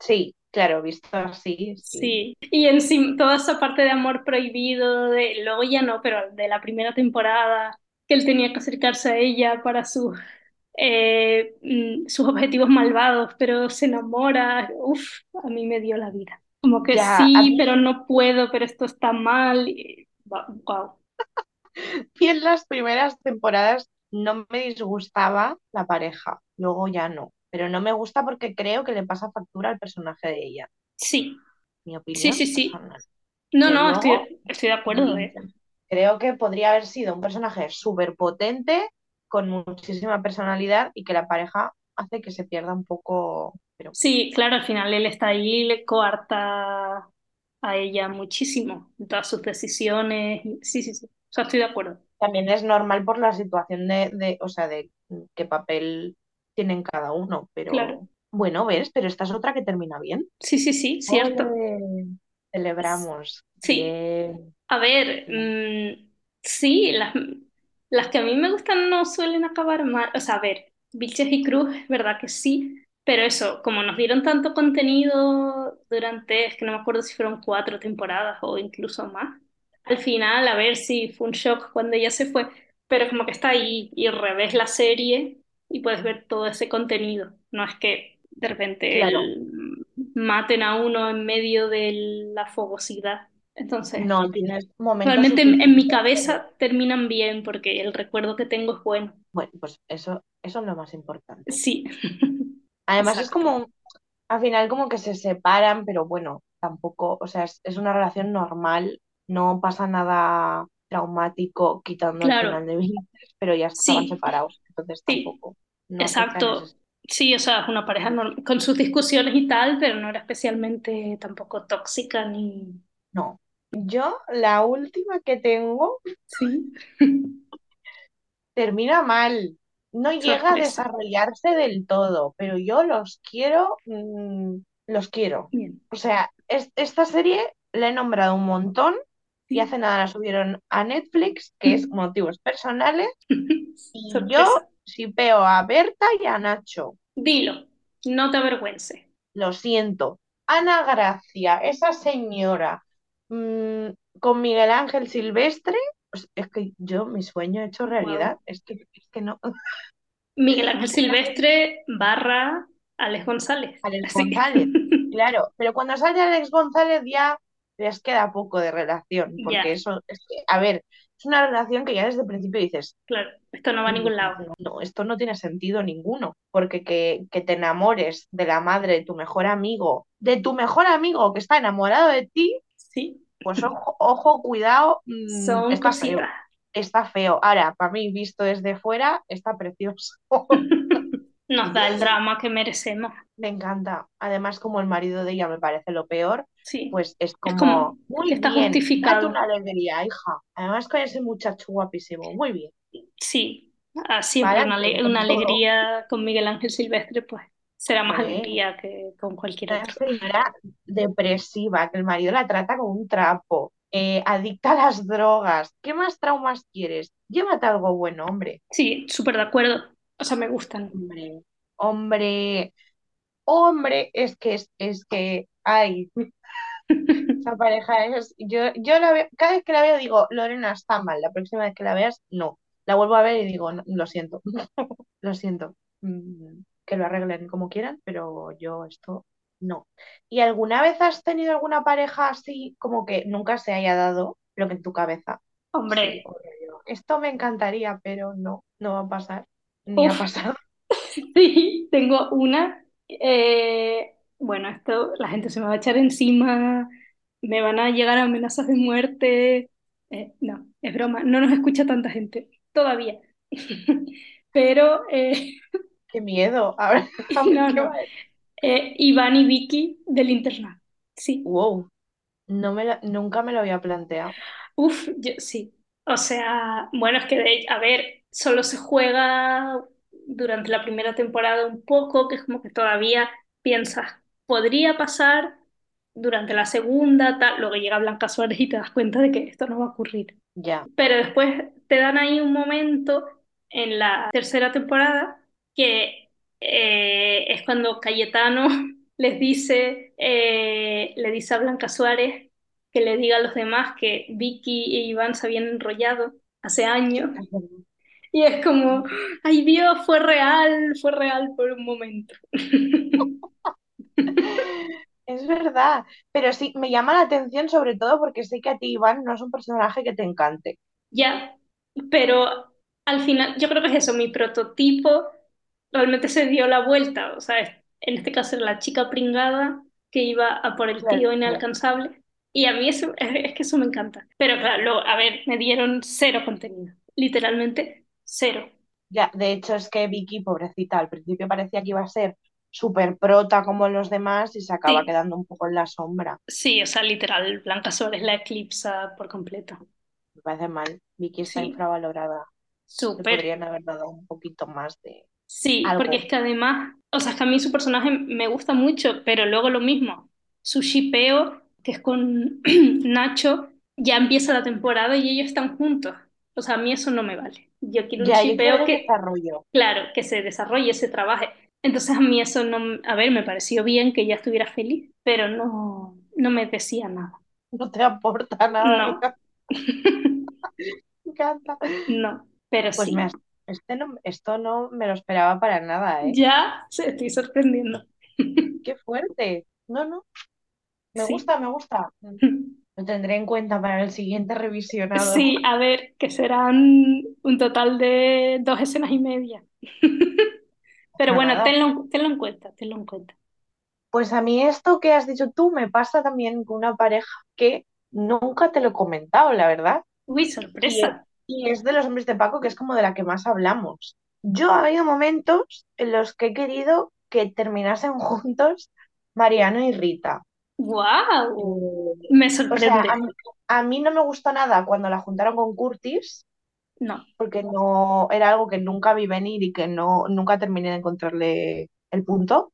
Sí, claro, visto así, sí. Sí, y en sí, toda esa parte de amor prohibido, de, luego ya no, pero de la primera temporada, que él tenía que acercarse a ella para sus, eh, mm, sus objetivos malvados, pero se enamora, uff, a mí me dio la vida. Como que Ya, sí, mí pero no puedo, pero esto está mal. y- Wow. y en las primeras temporadas no me disgustaba la pareja, luego ya no. Pero no me gusta porque creo que le pasa factura al personaje de ella, Sí, mi sí, opinión sí, sí. personal. No, no, luego, estoy, estoy de acuerdo, ¿eh? creo que podría haber sido un personaje súper potente, con muchísima personalidad y que la pareja hace que se pierda un poco. Pero Sí, claro, al final él está ahí le coarta a ella muchísimo en todas sus decisiones. Sí, sí, sí. O sea, estoy de acuerdo. también es normal por la situación de, de, o sea, de qué papel tienen cada uno. Claro. Pero bueno, ves, pero esta es otra que termina bien. Sí, sí, sí, cierto. Celebramos. Sí. Bien. A ver, mm, sí, las, las que a mí me gustan no suelen acabar mal. O sea, a ver, Vilches y Cruz, verdad que sí, pero eso, como nos dieron tanto contenido durante, es que no me acuerdo si fueron cuatro temporadas o incluso más, al final, a ver si fue un shock cuando ella se fue, pero como que está ahí y revés la serie y puedes ver todo ese contenido. No es que de repente Claro. el- maten a uno en medio de la fogosidad. Entonces, No, tienes momentos realmente en, en mi cabeza terminan bien porque el recuerdo que tengo es bueno. Bueno, pues eso, eso es lo más importante. Sí, Además es como, al final como que se separan, pero bueno, tampoco, o sea, es, es una relación normal, no pasa nada traumático quitando el final de Vinces, pero ya estaban sí, separados, entonces sí, tampoco, no exacto. Sí, o sea, es una pareja con sus discusiones y tal, pero no era especialmente tampoco tóxica ni... No. Yo, la última que tengo Sí. termina mal. No llega a desarrollarse del todo, pero yo los quiero, mm, los quiero. Bien. O sea, es- esta serie la he nombrado un montón y hace nada la subieron a Netflix, que es motivos personales, y yo Sorpresa. shipeo a Berta y a Nacho. Dilo, no te avergüences. Lo siento. Ana Gracia, esa señora, mm, con Miguel Ángel Silvestre, es que yo mi sueño hecho realidad. Es que, es que no. Miguel Ángel Silvestre barra Alex González. Alex González, claro, pero cuando sale Alex González ya les queda poco de relación, porque eso, es que, a ver, es una relación que ya desde el principio dices, Claro, esto no va a ningún lado. no, esto no tiene sentido ninguno, porque que, que te enamores de la madre de tu mejor amigo, de tu mejor amigo que está enamorado de ti, Sí, pues ojo, ojo, cuidado, mm, son está feo, está feo. Ahora, para mí, visto desde fuera, está precioso. Nos da el drama que merecemos. Me encanta. Además, como el marido de ella me parece lo peor, Sí, pues es como, como muy está bien, justificado. date una alegría, hija. Además, con ese muchacho guapísimo, muy bien. sí. Ah, siempre una, ale- una alegría con Miguel Ángel Silvestre, pues será más Sí. alegría que con cualquier Una otro. señora depresiva, que el marido la trata como un trapo, eh, adicta a las drogas. ¿Qué más traumas quieres? Llévate algo bueno, hombre. Sí, súper de acuerdo. O sea, me gustan. Hombre, hombre, hombre, es que es, es que, ay, esa pareja es, yo, yo la veo, cada vez que la veo digo, Lorena está mal, la próxima vez que la veas, no. La vuelvo a ver y digo, "No, lo siento, lo siento, Mm, que lo arreglen como quieran, pero yo esto no. ¿Y alguna vez has tenido alguna pareja así como que nunca se haya dado, pero que en tu cabeza, Hombre, esto me encantaría, pero no, no va a pasar, ni ha pasado? sí, tengo una. eh, bueno, esto la gente se me va a echar encima, me van a llegar amenazas de muerte. Eh, no, es broma, no nos escucha tanta gente todavía. Pero eh, Qué miedo. Ahora, no. Eh, Iván y Vicky del internado. Sí. Wow, no me la- nunca me lo había planteado. Uf, yo sí. O sea, bueno, es que de, a ver, solo se juega durante la primera temporada un poco, que es como que todavía piensas, podría pasar durante la segunda, tal, luego llega Blanca Suárez y te das cuenta de que esto no va a ocurrir. Ya, Pero después te dan ahí un momento en la tercera temporada que eh, es cuando Cayetano les dice, eh, le dice a Blanca Suárez que le diga a los demás que Vicky e Iván se habían enrollado hace años. Y es como, ay Dios, fue real, fue real por un momento. es verdad. Pero sí, me llama la atención sobre todo porque sé que a ti, Iván, no es un personaje que te encante. Ya, pero al final, yo creo que es eso, mi prototipo realmente se dio la vuelta, o sea, en este caso era la chica pringada que iba a por el tío inalcanzable, y a mí eso, es, que eso me encanta. Pero claro, luego, a ver, me dieron cero contenido, literalmente cero. Ya, de hecho, es que Vicky, pobrecita, al principio parecía que iba a ser súper prota como los demás y se acaba Sí. quedando un poco en la sombra. Sí, o sea, literal, Blanca Suárez la eclipsa por completo. Me parece mal. Vicky está Sí. infravalorada. Súper. podrían haber dado un poquito más de Sí, algo. porque es que además, o sea, es que a mí su personaje me gusta mucho, pero luego lo mismo, su shipeo, que es con Nacho, ya empieza la temporada y ellos están juntos. O sea, a mí eso no me vale. Yo quiero un Ya, shipeo que, desarrollo. claro, que se desarrolle, se trabaje. Entonces a mí eso no, a ver, me pareció bien que ella estuviera feliz, pero no, no me decía nada. No te aporta nada. No, Me encanta. no, pero Pues sí. me este no, esto no me lo esperaba para nada, ¿eh? Ya se estoy sorprendiendo. Qué fuerte. No, no. Me Sí. gusta, me gusta. Lo tendré en cuenta para el siguiente revisionado. Sí, a ver, que serán un total de dos escenas y media. Pero bueno, tenlo, tenlo en cuenta, tenlo en cuenta. Pues a mí esto que has dicho tú me pasa también con una pareja que nunca te lo he comentado, la verdad. Uy, sorpresa. Y es de los hombres de Paco, que es como de la que más hablamos. Yo ha habido momentos en los que he querido que terminasen juntos Mariano y Rita. ¡Wow! Eh, Me o sea, sorprende. a mí, a mí no me gustó nada cuando la juntaron con Curtis, No. porque no era algo que nunca vi venir y que no, nunca terminé de encontrarle el punto.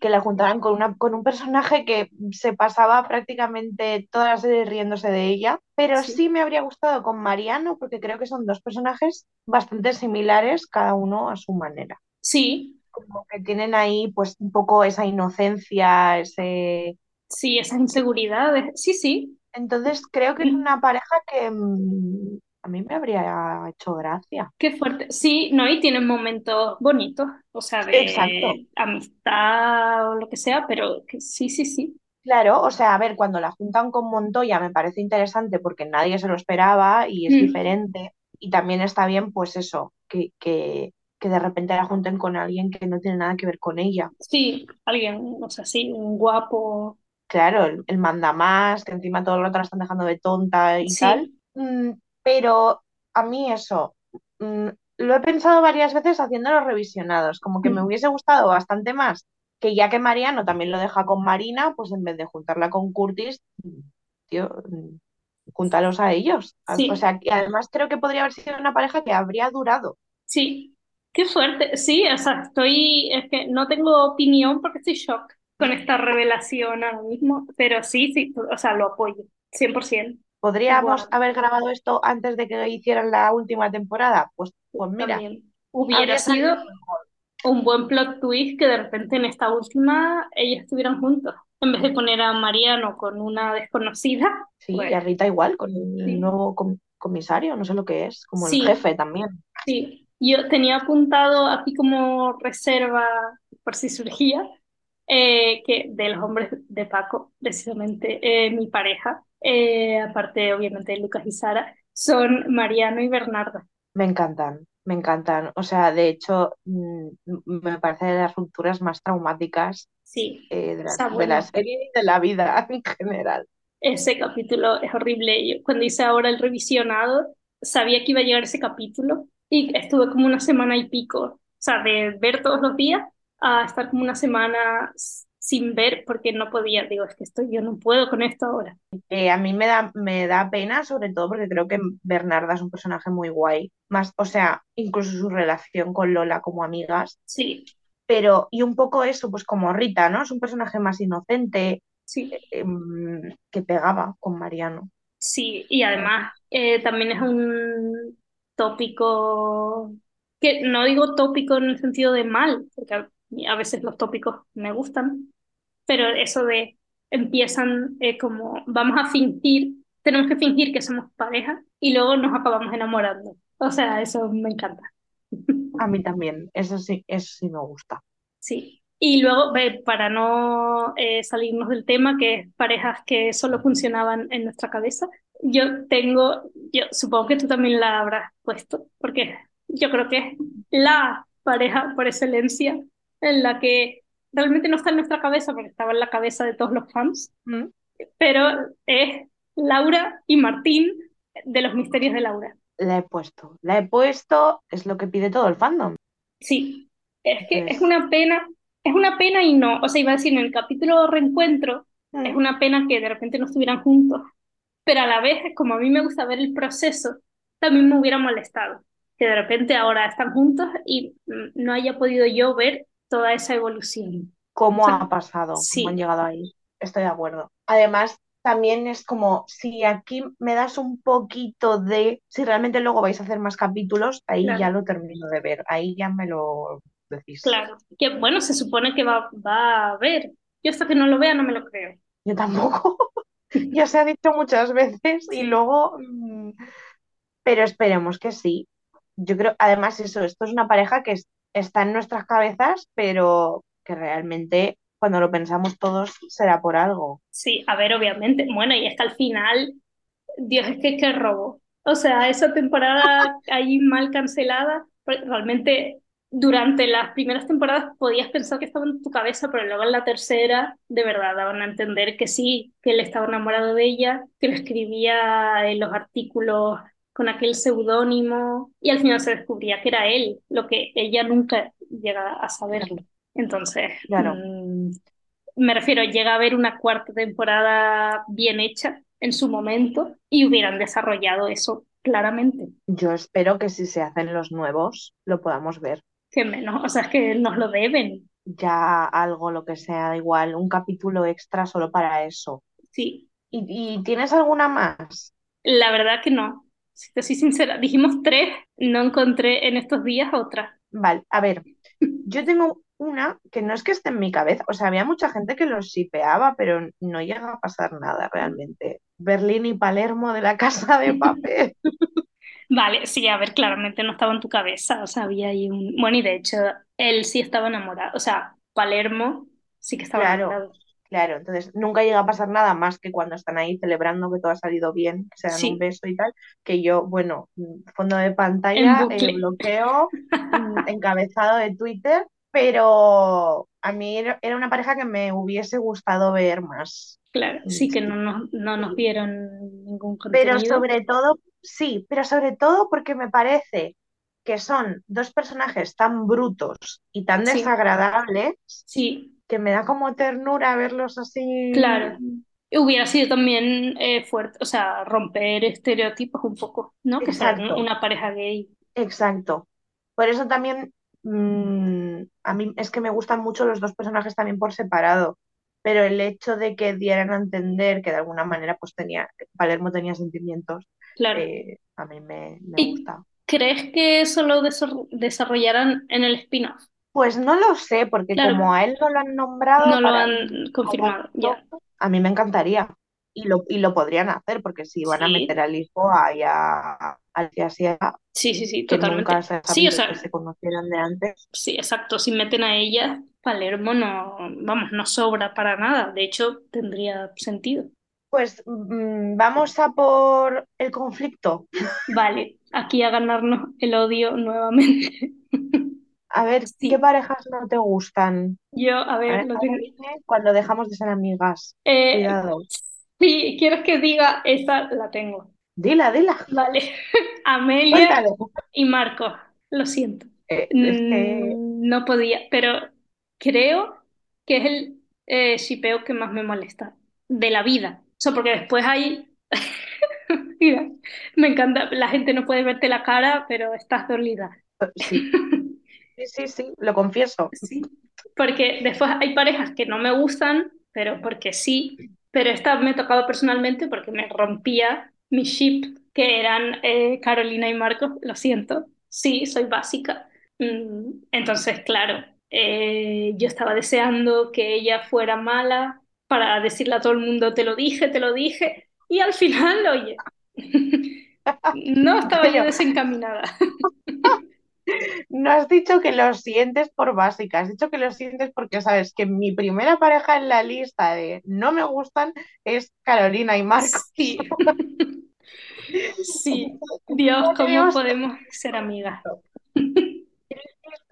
Que la juntaran con, una, con un personaje que se pasaba prácticamente toda la serie riéndose de ella, pero Sí. sí me habría gustado con Mariano porque creo que son dos personajes bastante similares, cada uno a su manera. Sí, Como que tienen ahí pues un poco esa inocencia, ese... sí, esas inseguridades. Sí, sí. Entonces creo que es una pareja que mm, a mí me habría hecho gracia. Qué fuerte. Sí, no, y tienen momentos bonitos, o sea, Exacto. de amistad o lo que sea, pero que sí, sí, sí. Claro, o sea, a ver, cuando la juntan con Montoya me parece interesante porque nadie se lo esperaba y es Mm. diferente. Y también está bien, pues eso, que, que, que de repente la junten con alguien que no tiene nada que ver con ella. Sí, alguien, o sea, sí, un guapo. Claro, el, el mandamás, que encima todo el rato la están dejando de tonta y Sí. tal. Pero a mí eso, mm, lo he pensado varias veces haciendo los revisionados, como que me Mm. hubiese gustado bastante más que ya que Mariano también lo deja con Marina, pues en vez de juntarla con Curtis, tío, mm, júntalos a ellos. A- O Sí, sea, y además creo que podría haber sido una pareja que habría durado. sí. Qué fuerte. Sí, o sea, estoy, es que no tengo opinión porque estoy shock con esta revelación ahora mismo, pero sí, sí, o sea, lo apoyo, 100%. ¿Podríamos Igual, haber grabado esto antes de que hicieran la última temporada? Pues, pues mira, también. Hubiera sido un buen plot twist que de repente en esta última ellos estuvieran juntos. En vez de poner a Mariano con una desconocida, Sí, y pues a Rita igual, con el sí. nuevo com- comisario, no sé lo que es, como el jefe también. sí. Yo tenía apuntado aquí como reserva, por si surgía, eh, que de los hombres de Paco, precisamente eh, mi pareja, eh, aparte obviamente de Lucas y Sara, son Mariano y Bernarda. Me encantan, me encantan. O sea, de hecho, mm, me parece de las rupturas más traumáticas Sí, eh, de la, de la serie y de la vida en general. ese capítulo es horrible. Yo cuando hice ahora el revisionado, sabía que iba a llegar ese capítulo y estuve como una semana y pico, o sea, de ver todos los días a estar como una semana sin ver porque no podía. Digo, es que esto yo no puedo con esto ahora. Eh, a mí me da, me da pena, sobre todo porque creo que Bernarda es un personaje muy guay. Más, o sea, incluso su relación con Lola como amigas. Sí, Pero, y un poco eso, pues como Rita, ¿no? Es un personaje más inocente, sí, em, que pegaba con Mariano. sí. Y además eh, también es un tópico que no digo tópico en el sentido de mal, porque a, a veces los tópicos me gustan, pero eso de empiezan eh, como vamos a fingir, tenemos que fingir que somos pareja y luego nos acabamos enamorando. O sea, eso me encanta. A mí también, eso sí, eso sí me gusta. Sí. Y luego, para no eh, salirnos del tema, que es parejas que solo funcionaban en nuestra cabeza, yo tengo, yo supongo que tú también la habrás puesto, porque yo creo que es la pareja por excelencia en la que realmente no está en nuestra cabeza, porque estaba en la cabeza de todos los fans, ¿Mm? pero es Laura y Martín de los misterios de Laura. La he puesto, la he puesto, es lo que pide todo el fandom. Sí, es que es Entonces, una pena, es una pena y no, o sea, iba a decir, en el capítulo Reencuentro, es ¿mm? una pena que de repente no estuvieran juntos, pero a la vez, como a mí me gusta ver el proceso, también me hubiera molestado que de repente ahora están juntos y mm, no haya podido yo ver toda esa evolución. O ¿Cómo sea, ha pasado? ¿Cómo han sí, llegado ahí? Estoy de acuerdo. Además, también es como, si aquí me das un poquito de, si realmente luego vais a hacer más capítulos, ahí ya lo termino de ver, ahí ya me lo decís. claro. Que bueno, se supone que va, va a ver. Yo hasta que no lo vea no me lo creo. Yo tampoco, ya se ha dicho muchas veces y Sí, luego, mm, pero esperemos que sí. Yo creo, además eso, esto es una pareja que es- está en nuestras cabezas, pero que realmente cuando lo pensamos todos será por algo. sí, a ver, obviamente. Bueno, y es que al final Dios, es que qué robo. O sea, esa temporada ahí mal cancelada, pero realmente durante las primeras temporadas podías pensar que estaba en tu cabeza, pero luego en la tercera, de verdad, daban a entender que sí, que él estaba enamorado de ella, que le escribía en los artículos con aquel seudónimo, y al final se descubría que era él, lo que ella nunca llega a saberlo. Entonces, Claro, mm, me refiero, llega a haber una cuarta temporada bien hecha en su momento y hubieran desarrollado eso claramente. Yo espero que si se hacen los nuevos lo podamos ver. Que menos, o sea, es que nos lo deben. Ya algo, lo que sea, da igual, un capítulo extra solo para eso. Sí, ¿Y, y tienes alguna más? la verdad que no. Si te soy sincera, dijimos tres, no encontré en estos días otra. Vale, a ver, yo tengo una que no es que esté en mi cabeza, o sea, había mucha gente que los shipeaba, pero no llega a pasar nada realmente. Berlín y Palermo de la Casa de Papel. Vale, sí, a ver, claramente no estaba en tu cabeza, o sea, había ahí un... Bueno, y de hecho, él sí estaba enamorado, o sea, Palermo sí que estaba Claro, enamorado. Claro, entonces nunca llega a pasar nada más que cuando están ahí celebrando que todo ha salido bien, que se dan un beso y tal, que yo, bueno, fondo de pantalla, eh, bucle. bloqueo, mm, encabezado de Twitter, pero a mí era una pareja que me hubiese gustado ver más. Claro, sí que no nos, no nos dieron ningún Pero contenido. sobre todo, sí, pero sobre todo porque me parece que son dos personajes tan brutos y tan Sí, desagradables sí, que me da como ternura verlos así. claro. Hubiera sido también eh, fuerte, o sea, romper estereotipos un poco, ¿no? Que Exacto, una pareja gay. exacto. Por eso también mm, a mí es que me gustan mucho los dos personajes también por separado, pero el hecho de que dieran a entender que de alguna manera pues tenía, Palermo tenía sentimientos, Claro. eh, a mí me, me ¿Y gusta. crees que eso lo desarrollarán en el spin-off? Pues no lo sé, porque Claro, como a él no lo han nombrado no lo han confirmado, ya. a mí me encantaría. Y lo, y lo podrían hacer, porque si van a meter al hijo ahí a, al que hacía, sí, sí, sí, que totalmente. nunca se ha Sí, o sabido que sea, se conocieran de antes, sí, exacto. Si meten a ella, Palermo no, vamos, no sobra para nada. De hecho, tendría sentido. pues mm, vamos a por el conflicto. Vale, aquí a ganarnos el odio nuevamente. A ver, ¿qué Sí, parejas no te gustan? yo, a A ver, tengo. cuando dejamos de ser amigas. Eh, Cuidado. sí, ¿quieres que diga? Esa la tengo. Dila, dila, Vale, Amelia y Marcos, lo siento. Eh, Mm, No podía, pero creo que es el eh, shipeo que más me molesta de la vida. O sea, porque después hay... Mira, me encanta, la gente no puede verte la cara, pero estás dolida. sí, sí, sí, sí, lo confieso. Sí, porque después hay parejas que no me gustan, pero porque sí, pero esta me ha tocado personalmente porque me rompía mi ship, que eran eh, Carolina y Marcos, lo siento, sí, soy básica. Mm, Entonces, claro, eh, yo estaba deseando que ella fuera mala para decirle a todo el mundo, te lo dije, te lo dije, y al final, oye, no estaba yo desencaminada. no has dicho que lo sientes por básica, has dicho que lo sientes porque sabes que mi primera pareja en la lista de no me gustan es Carolina y Marcos. Sí. Sí, Dios, ¿cómo podemos ser amigas?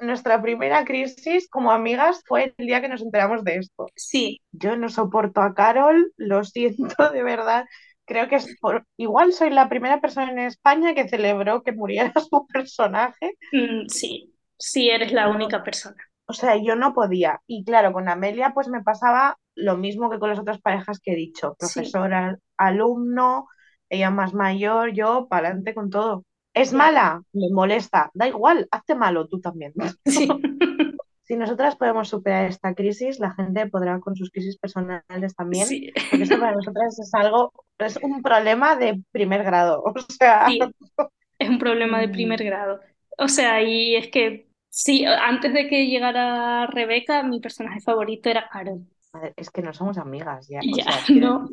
nuestra primera crisis como amigas fue el día que nos enteramos de esto. Sí, Yo no soporto a Carol, lo siento de verdad. Creo que es por... igual soy la primera persona en España que celebró que muriera su personaje. mm, sí, sí, eres la única persona. o sea, yo no podía. Y claro, con Amelia pues me pasaba lo mismo que con las otras parejas que he dicho. Sí, Profesor, al- alumno, ella más mayor, yo, para adelante con todo. ¿Es mala? Me molesta. Da igual, hazte malo tú también. sí, Si nosotras podemos superar esta crisis, la gente podrá con sus crisis personales también, sí, porque esto para nosotras es algo, es un problema de primer grado. O sea, sí, es un problema de primer mm, grado. O sea, y es que sí, antes de que llegara Rebeca, mi personaje favorito era Carol. es que no somos amigas ya. O Ya, no.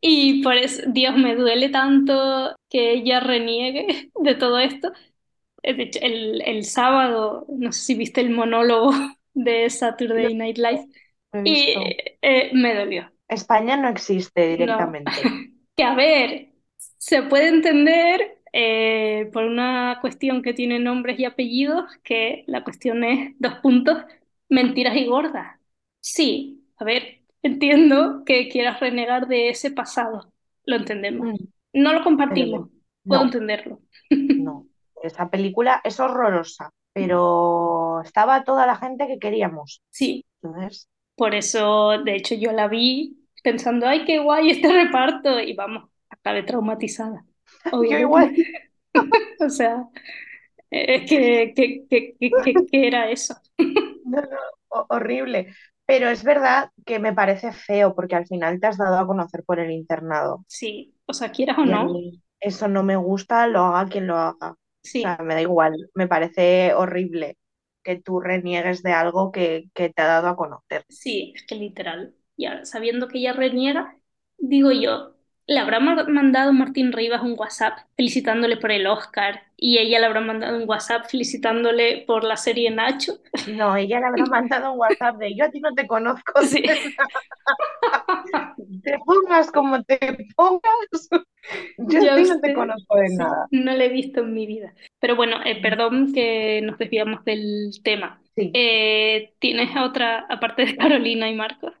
Y por eso, Dios, me duele tanto que ella reniegue de todo esto. El, el sábado, no sé si viste el monólogo de Saturday Night Live y eh, me dolió. España no existe No, directamente. que a ver, se puede entender eh, por una cuestión que tiene nombres y apellidos, que la cuestión es dos puntos, mentiras y gordas. Sí, a ver, entiendo que quieras renegar de ese pasado, lo entendemos. Mm, No lo compartimos, puedo entenderlo. no. Esa película es horrorosa, pero estaba toda la gente que queríamos. Sí, Entonces, por eso, de hecho, yo la vi pensando, ay, qué guay este reparto, y vamos, acabé traumatizada. Obviamente. igual. O sea, es que, que, que, que, era eso. No, no, ho- horrible. Pero es verdad que me parece feo porque al final te has dado a conocer por el internado. Sí, o sea, quieras o no, eso no me gusta, lo haga quien lo haga. O sí, sea, me da igual. Me parece horrible que tú reniegues de algo que, que te ha dado a conocer. sí, es que literal. Ya sabiendo que ella reniega, digo yo, le habrá mandado Martín Rivas un WhatsApp felicitándole por el Oscar y ella le habrá mandado un WhatsApp felicitándole por la serie Nacho. No, ella le habrá mandado un WhatsApp de yo a ti no te conozco, Sí. te pongas como te pongas. Yo Ya a ti no te conozco de sí, nada. no la he visto en mi vida. Pero bueno, eh, perdón que nos desviamos del tema. Sí. Eh, ¿tienes otra, aparte de Carolina y Marcos?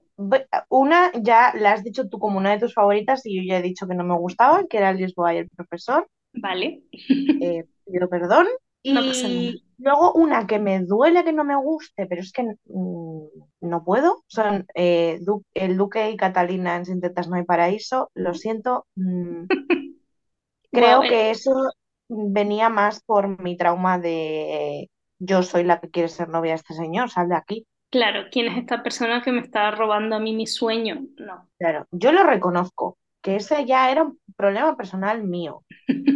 Una ya la has dicho tú como una de tus favoritas y yo ya he dicho que no me gustaba, que era Lisboa y el profesor. Vale. eh, pido perdón. No pasa Y luego una que me duele que no me guste, pero es que mm, no puedo, son eh, Du- el Duque y Catalina en Sin tetas no hay paraíso. Lo siento. mm, creo eh, que eso venía más por mi trauma de yo soy la que quiere ser novia de este señor, sal de aquí. Claro, ¿quién es esta persona que me está robando a mí mi sueño? No. Claro, yo lo reconozco, que ese ya era un problema personal mío.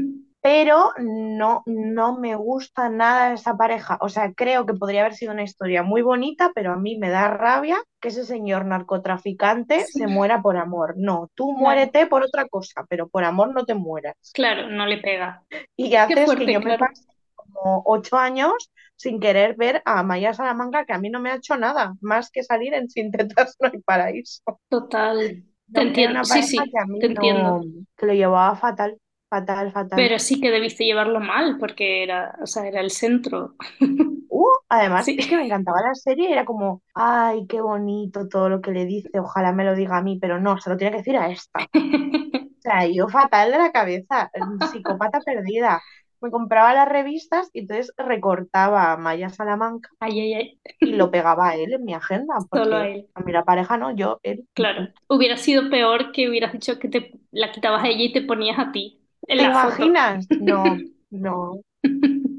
pero no, no me gusta nada esa pareja. O sea, creo que podría haber sido una historia muy bonita, pero a mí me da rabia que ese señor narcotraficante Sí. se muera por amor. No, tú Claro. muérete por otra cosa, pero por amor no te mueras. Claro, no le pega. Y haces fuerte, que yo me pase como ocho años sin querer ver a Maya Salamanca, que a mí no me ha hecho nada, más que salir en Sin tetas no hay paraíso. Total. Te No, entiendo. una Sí, sí, que a mí te no- entiendo. que lo llevaba fatal, fatal, fatal. Pero sí que debiste llevarlo mal, porque era, o sea, era el centro. Uh, además, Sí. es que me encantaba la serie, era como, ay, qué bonito todo lo que le dice, ojalá me lo diga a mí, pero no, se lo tiene que decir a esta. O sea, yo fatal de la cabeza, psicópata perdida. Me compraba las revistas y entonces recortaba a Maya Salamanca Ay, ay, ay. y lo pegaba a él en mi agenda, Solo a él. a mí la pareja no, yo, él. Claro. Hubiera sido peor que hubieras dicho que te la quitabas a ella y te ponías a ti ¿Te foto. imaginas? No, no,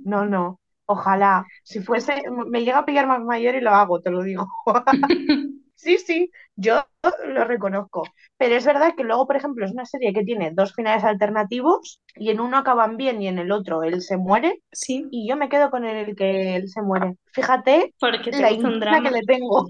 no, no. Ojalá, si fuese, me llega a pillar más mayor y lo hago, te lo digo. Sí, sí, yo lo reconozco. Pero es verdad que luego, por ejemplo, es una serie que tiene dos finales alternativos y en uno acaban bien y en el otro él se muere Sí, y yo me quedo con el que él se muere. Fíjate porque te la intriga que le tengo.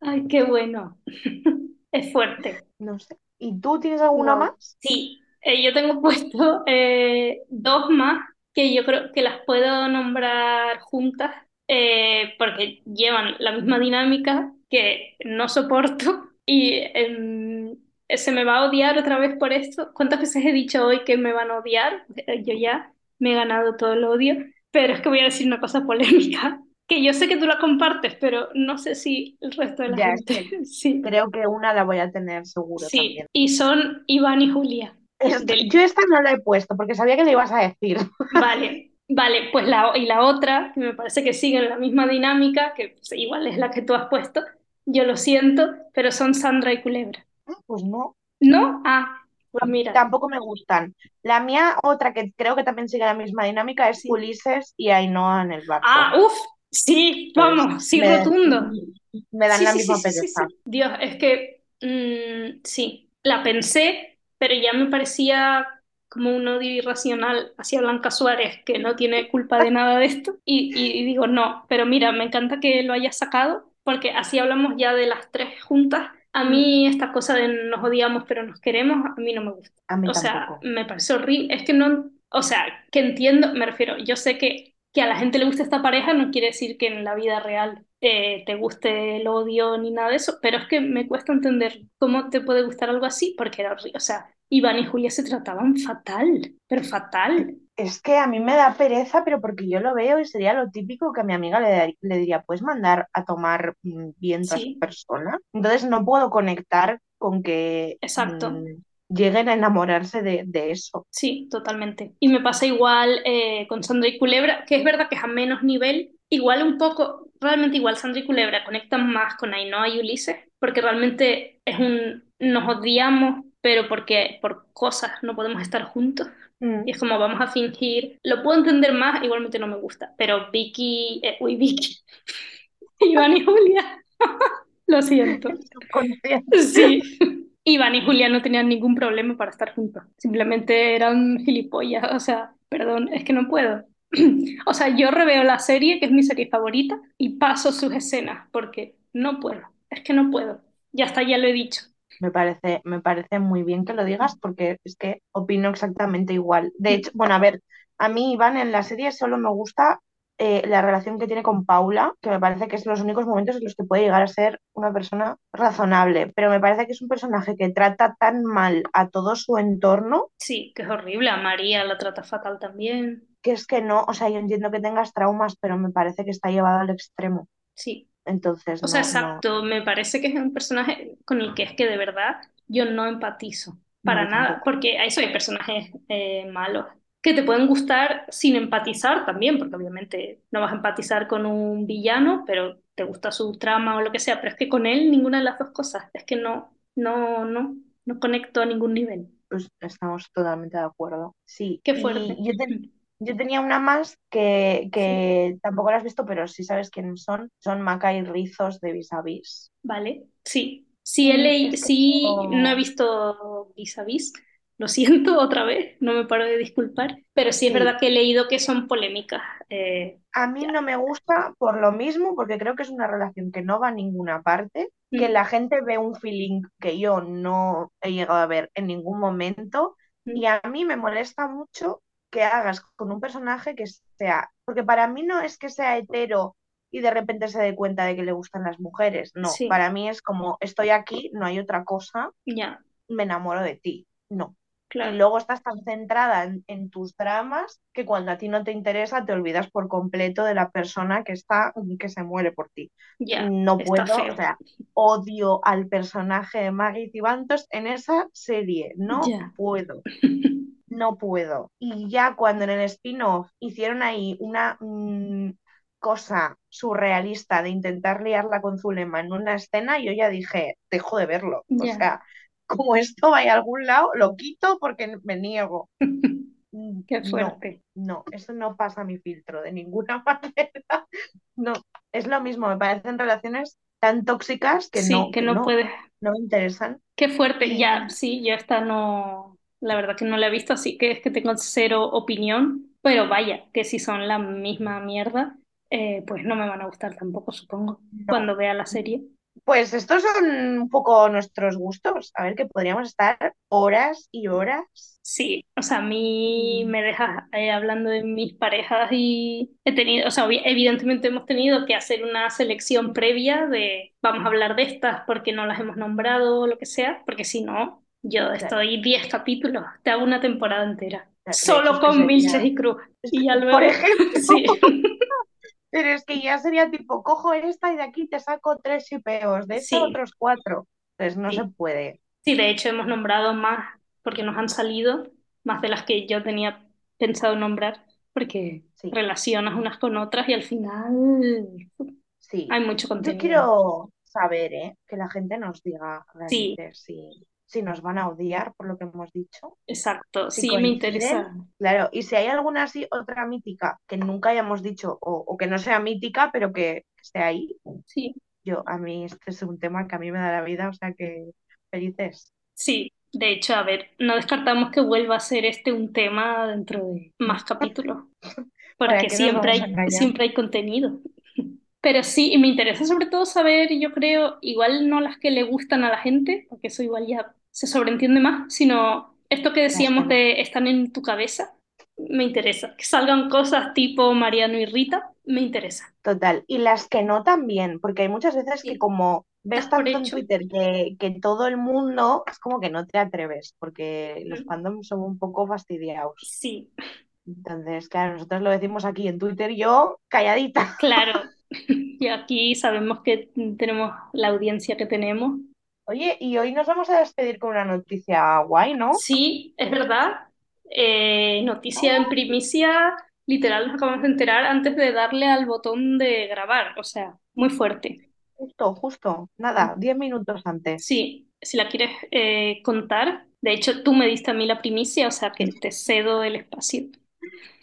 Ay, qué bueno. Es fuerte. No sé. ¿Y tú tienes alguna más? Sí, eh, yo tengo puesto eh, dos más que yo creo que las puedo nombrar juntas eh, porque llevan la misma dinámica que no soporto y em, se me va a odiar otra vez por esto. ¿Cuántas veces he dicho hoy que me van a odiar? Eh, Yo ya me he ganado todo el odio, pero es que voy a decir una cosa polémica, que yo sé que tú la compartes, pero no sé si el resto de la Ya, gente. Sí, Creo que una la voy a tener seguro sí, también. y son Iván y Julia. Yo esta no la he puesto porque sabía que le ibas a decir. Vale, vale, pues la, y la otra, que me parece que siguen la misma dinámica, que pues, igual es la que tú has puesto, yo lo siento, pero son Sandra y Culebra. Ah, Pues no, ¿No? Ah, pues mira, tampoco me gustan. La mía, otra que creo que también sigue la misma dinámica, es. Ulises y Ainhoa en el barco. ah, uff, sí, Pues vamos, sí, me- rotundo. Me dan Sí, la sí, misma pereza. sí. Dios, es que mm, sí, la pensé, pero ya me parecía como un odio irracional hacia Blanca Suárez, que no tiene culpa de nada de esto. Y, y digo, no, pero mira, me encanta que lo hayas sacado, porque así hablamos ya de las tres juntas. A mí esta cosa de nos odiamos pero nos queremos, a mí no me gusta. A mí O sea, me parece horrible. Es que no, o sea, que entiendo, me refiero, yo sé que, que a la gente le gusta esta pareja, no quiere decir que en la vida real eh, te guste el odio ni nada de eso, pero es que me cuesta entender cómo te puede gustar algo así, porque era horrible. O sea, Iván y Julia se trataban fatal, pero fatal. Es que a mí me da pereza, pero porque yo lo veo y sería lo típico que a mi amiga le, le diría, ¿puedes mandar a tomar mm, viento a Sí. esa persona? Entonces no puedo conectar con que Exacto. mm, lleguen a enamorarse de, de eso. Sí, totalmente. Y me pasa igual eh, con Sandra y Culebra, que es verdad que es a menos nivel, igual un poco, realmente igual Sandra y Culebra conectan más con Ainhoa y Ulises, porque realmente es un, nos odiamos pero porque por cosas no podemos estar juntos. Mm. Y es como vamos a fingir, lo puedo entender más, igualmente no me gusta, pero Vicky, eh, uy, Vicky, Iván y Julia, lo siento. Sí. Iván y Julia no tenían ningún problema para estar juntos. Simplemente eran gilipollas. O sea, perdón, es que no puedo. O sea, yo reveo la serie, que es mi serie favorita, y paso sus escenas, porque no puedo. Es que no puedo. Ya está, ya lo he dicho. Me parece, me parece muy bien que lo digas porque es que opino exactamente igual. De hecho, bueno, a ver, a mí Iván en la serie solo me gusta eh, la relación que tiene con Paula, que me parece que es los únicos momentos en los que puede llegar a ser una persona razonable, pero me parece que es un personaje que trata tan mal a todo su entorno Sí, que es horrible. A María la trata fatal también. que es que no, o sea, yo entiendo que tengas traumas, pero me parece que está llevado al extremo. Sí. Entonces, O sea, no, no, exacto. Me parece que es un personaje con el que es que de verdad yo no empatizo. Para No, nada. Porque a eso hay personajes eh, malos que te pueden gustar sin empatizar también, porque obviamente no vas a empatizar con un villano, pero te gusta su trama o lo que sea. Pero es que con él ninguna de las dos cosas. Es que no, no, no, no conecto a ningún nivel. pues estamos totalmente de acuerdo. Sí, Qué fuerte. yo, te- yo tenía una más que, que tampoco la has visto, pero sí sabes quiénes son. Son Maca y Rizos de Vis a Vis. Vale, sí. Sí, he que sí, no- no he visto Vis a Vis. Lo siento otra vez, no me paro de disculpar. Pero sí es verdad que he leído que son polémicas. eh, A mí no me gusta por lo mismo, porque creo que es una relación que no va a ninguna parte, que Mm. la gente ve un feeling que yo no he llegado a ver en ningún momento, Mm. y a mí me molesta mucho que hagas con un personaje que sea, porque para mí no es que sea hetero y de repente se dé cuenta de que le gustan las mujeres, no, Sí. para mí es como estoy aquí, no hay otra cosa, ya, me enamoro de ti, no. Y claro. luego estás tan centrada en, en tus dramas que cuando a ti no te interesa te olvidas por completo de la persona que está, que se muere por ti. No puedo, feo. o sea, odio al personaje de Maggie Cibantos en esa serie, no puedo, no puedo. Y ya cuando en el spin-off hicieron ahí una mm, cosa surrealista de intentar liarla con Zulema en una escena, yo ya dije, dejo de verlo. O sea, como esto vaya a algún lado, lo quito porque me niego. Qué No, fuerte. no, eso no pasa mi filtro de ninguna manera. No, es lo mismo, me parecen relaciones tan tóxicas que Sí, no, que no no, puedes. no me interesan. Qué fuerte. Ya, sí, yo esta no, la verdad que no la he visto, así que es que tengo cero opinión. Pero vaya, que si son la misma mierda, eh, pues no me van a gustar tampoco, supongo, no, cuando vea la serie. Pues estos son un poco nuestros gustos. A ver, que podríamos estar horas y horas. Sí, o sea, a mí Y me dejas eh, hablando de mis parejas y he tenido, o sea, evidentemente hemos tenido que hacer una selección previa de vamos a hablar de estas porque no las hemos nombrado o lo que sea, porque si no, yo estoy 10 capítulos, te hago una temporada entera, solo con Milches y Cruz. Y ya que, por luego, ejemplo, sí, pero es que ya sería tipo, cojo esta y de aquí te saco tres shipeos, de esta sí, otros cuatro. Pues no se puede. Sí, de hecho hemos nombrado más porque nos han salido más de las que yo tenía pensado nombrar, porque Sí, relacionas unas con otras y al final sí. hay mucho Yo contenido. quiero saber, ¿eh? Que la gente nos diga Sí, realmente si, si nos van a odiar por lo que hemos dicho, exacto, si sí, me interesa. claro, y si hay alguna así, otra mítica que nunca hayamos dicho o, o que no sea mítica, pero que esté ahí, Sí, yo, a mí este es un tema que a mí me da la vida, o sea que felices. sí. De hecho, a ver, no descartamos que vuelva a ser este un tema dentro de más capítulos, ¿Para porque siempre hay, siempre hay contenido. Pero sí, y me interesa sobre todo saber, yo creo, igual no las que le gustan a la gente, porque eso igual ya se sobreentiende más, sino esto que decíamos de están en tu cabeza, me interesa. Que salgan cosas tipo Mariano y Rita, me interesa. Total. Y las que no también, porque hay muchas veces que como ves por tanto en. Twitter que, que todo el mundo, es como que no te atreves, porque los fandoms son un poco fastidiados. Sí, Entonces, claro, nosotros lo decimos aquí en Twitter, yo calladita. claro. Y aquí sabemos que tenemos la audiencia que tenemos. Oye, y hoy nos vamos a despedir con una noticia guay, ¿no? Sí, es verdad. Eh, noticia en primicia, literal, nos acabamos de enterar antes de darle al botón de grabar. O sea, muy fuerte. justo, justo. Nada, 10 minutos antes. Sí, si la quieres eh, contar. De hecho, tú me diste a mí la primicia, o sea que te cedo el espacio.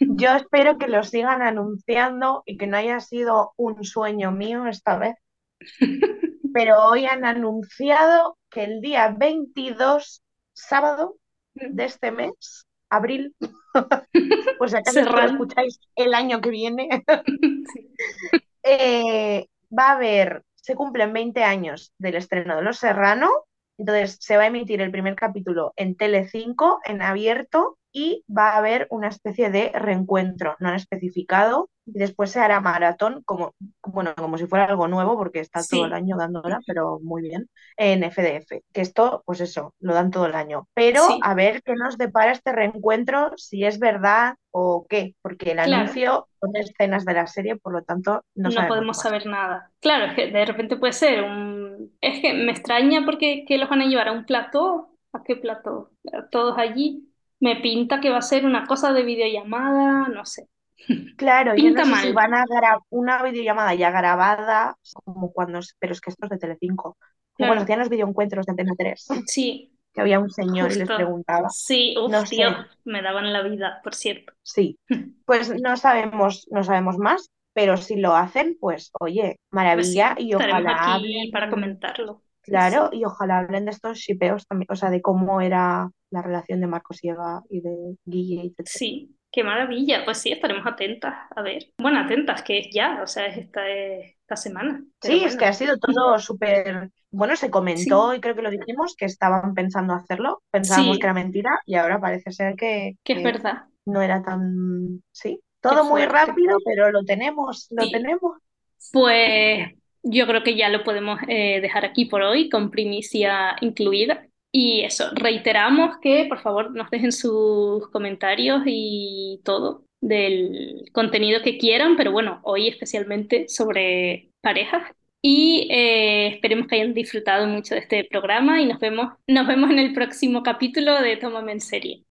Yo espero que lo sigan anunciando y que no haya sido un sueño mío esta vez. Pero hoy han anunciado que el día 22, sábado de este mes, abril, pues acaso lo escucháis el año que viene, eh, va a haber, se cumplen 20 años del estreno de Los Serrano, entonces se va a emitir el primer capítulo en Tele5, en abierto, y va a haber una especie de reencuentro, no han especificado, y después se hará maratón, como, bueno, como si fuera algo nuevo, porque está todo el año dándola, pero muy bien, en FDF, que esto, pues eso, lo dan todo el año. Pero a ver qué nos depara este reencuentro, si es verdad o qué, porque el anuncio son escenas de la serie, por lo tanto no, no podemos saber nada. Claro, es que de repente puede ser un... Es que me extraña porque que los van a llevar a un plató, ¿a qué plató? Todos allí me pinta que va a ser una cosa de videollamada, no sé. Claro, yo no sé si van a grabar una videollamada ya grabada, como cuando, pero es que esto es de Telecinco. Como cuando hacían los videoencuentros de Antena 3. Sí. Que había un señor y les preguntaba. Sí, uf, no me daban la vida, por cierto. Sí. Pues no sabemos, no sabemos más, pero si lo hacen, pues oye, maravilla pues y ojalá aquí para comentarlo. Claro, y ojalá hablen de estos shipeos también, o sea, de cómo era la relación de Marcos y Eva y de Guille y Sí, qué maravilla. Pues sí, estaremos atentas. A ver, bueno, atentas, que es ya, o sea, es esta, esta semana. sí, es que ha sido todo súper. Bueno, se comentó y creo que lo dijimos que estaban pensando hacerlo, pensábamos que era mentira y ahora parece ser que, que, es verdad. No era tan. Sí, todo muy rápido, pero lo tenemos, lo tenemos. Pues yo creo que ya lo podemos eh, dejar aquí por hoy, con primicia incluida. Y eso, reiteramos que por favor nos dejen sus comentarios y todo del contenido que quieran, pero bueno, hoy especialmente sobre parejas. Y eh, esperemos que hayan disfrutado mucho de este programa y nos vemos, nos vemos en el próximo capítulo de Tómame en serie.